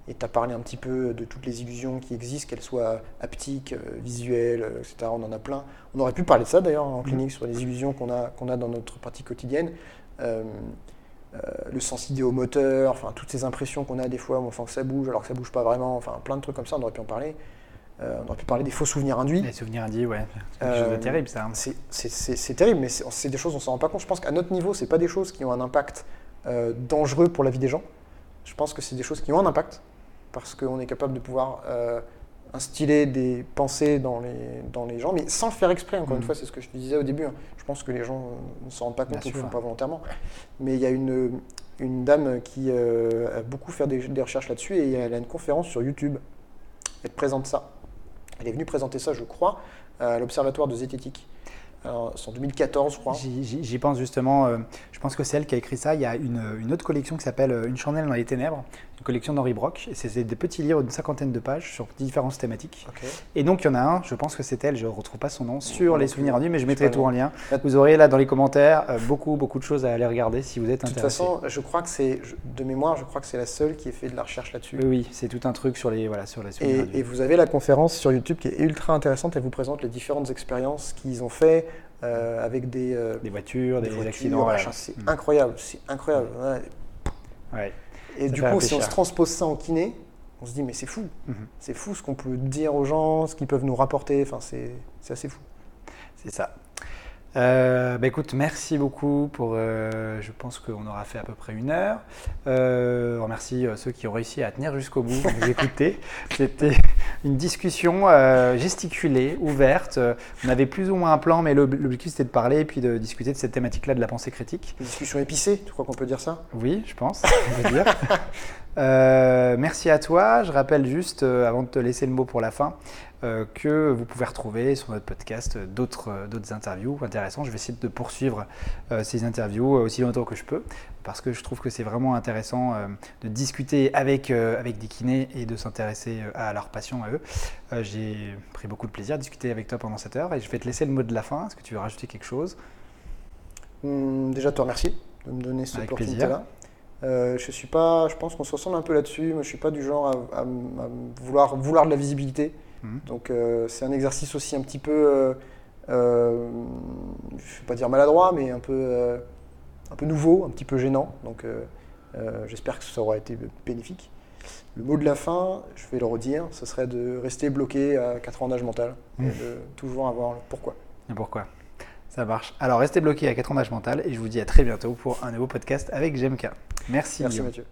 Et tu as parlé un petit peu de toutes les illusions qui existent, qu'elles soient haptiques, euh, visuelles, euh, etc. On en a plein. On aurait pu parler de ça d'ailleurs en clinique, sur les illusions qu'on a, qu'on a dans notre pratique quotidienne. Euh, le sens idéomoteur, enfin toutes ces impressions qu'on a des fois, on sent que ça bouge alors que ça bouge pas vraiment, enfin plein de trucs comme ça, on aurait pu en parler. Euh, on aurait pu parler des faux souvenirs induits. Les souvenirs induits, ouais. C'est terrible ça. Hein. C'est terrible, mais c'est des choses on s'en rend pas compte. Je pense qu'à notre niveau, c'est pas des choses qui ont un impact dangereux pour la vie des gens. Je pense que c'est des choses qui ont un impact parce qu'on est capable de pouvoir euh, instiller des pensées dans les, dans les gens, mais sans le faire exprès. Encore une mm. fois, c'est ce que je te disais au début. Hein. Je pense que les gens ne s'en rendent pas compte ou ne le font pas volontairement. Mais il y a une, une dame qui a beaucoup fait des, des recherches là-dessus et elle a une conférence sur YouTube. Elle présente ça. Elle est venue présenter ça, je crois, à l'Observatoire de zététique. C'est en 2014, je crois. J'y pense justement. Euh, je pense que c'est elle qui a écrit ça. Il y a une, une autre collection qui s'appelle euh, Une chandelle dans les ténèbres, une collection d'Henri Brock. C'est des petits livres d'une cinquantaine de pages sur différentes thématiques. Et donc, il y en a un, je pense que c'est elle, je ne retrouve pas son nom, sur les souvenirs rendus, mais je mettrai tout en lien. Vous aurez là dans les commentaires euh, beaucoup, beaucoup de choses à aller regarder si vous êtes intéressé. De toute façon, je crois que c'est, de mémoire, je crois que c'est la seule qui ait fait de la recherche là-dessus. Oui, c'est tout un truc sur les, voilà, sur les souvenirs et, et vous avez la conférence sur YouTube qui est ultra intéressante. Elle vous présente les différentes expériences qu'ils ont fait euh, avec des, euh, des voitures, des, accidents. C'est mm. incroyable, c'est incroyable. Et du coup, si on se transpose ça en kiné, on se dit mais c'est fou, mm-hmm. c'est fou ce qu'on peut dire aux gens, ce qu'ils peuvent nous rapporter. Enfin, c'est assez fou. C'est ça. Euh, bah écoute, merci beaucoup pour. Euh, je pense qu'on aura fait à peu près une heure. Euh, on remercie ceux qui ont réussi à tenir jusqu'au bout, à nous écouter. C'était une discussion gesticulée, ouverte. On avait plus ou moins un plan, mais l'objectif c'était de parler et puis de discuter de cette thématique-là de la pensée critique. Une discussion épicée, tu crois qu'on peut dire ça? Oui, je pense. On peut dire. merci à toi. Je rappelle juste, avant de te laisser le mot pour la fin, que vous pouvez retrouver sur notre podcast d'autres interviews intéressantes. Je vais essayer de poursuivre euh, ces interviews aussi longtemps que je peux parce que je trouve que c'est vraiment intéressant euh, de discuter avec, avec des kinés et de s'intéresser à leur passion à eux. J'ai pris beaucoup de plaisir à discuter avec toi pendant cette heure et je vais te laisser le mot de la fin. Est-ce que tu veux rajouter quelque chose? Hum, Déjà, te remercier de me donner cette opportunité-là. je suis pas, je pense qu'on se ressemble un peu là-dessus. Moi, je suis pas du genre à, à, vouloir, vouloir de la visibilité. Mhm. Donc euh, c'est un exercice aussi un petit peu, euh, euh, je ne vais pas dire maladroit, mais un peu, un peu nouveau, un petit peu gênant. Donc j'espère que ça aura été bénéfique. Le mot de la fin, je vais le redire, ce serait de rester bloqué à 4 ans d'âge mental et de toujours avoir le pourquoi. Et pourquoi ça marche. Alors restez bloqué à 4 ans d'âge mental et je vous dis à très bientôt pour un nouveau podcast avec GMK. Merci. Merci Mathieu.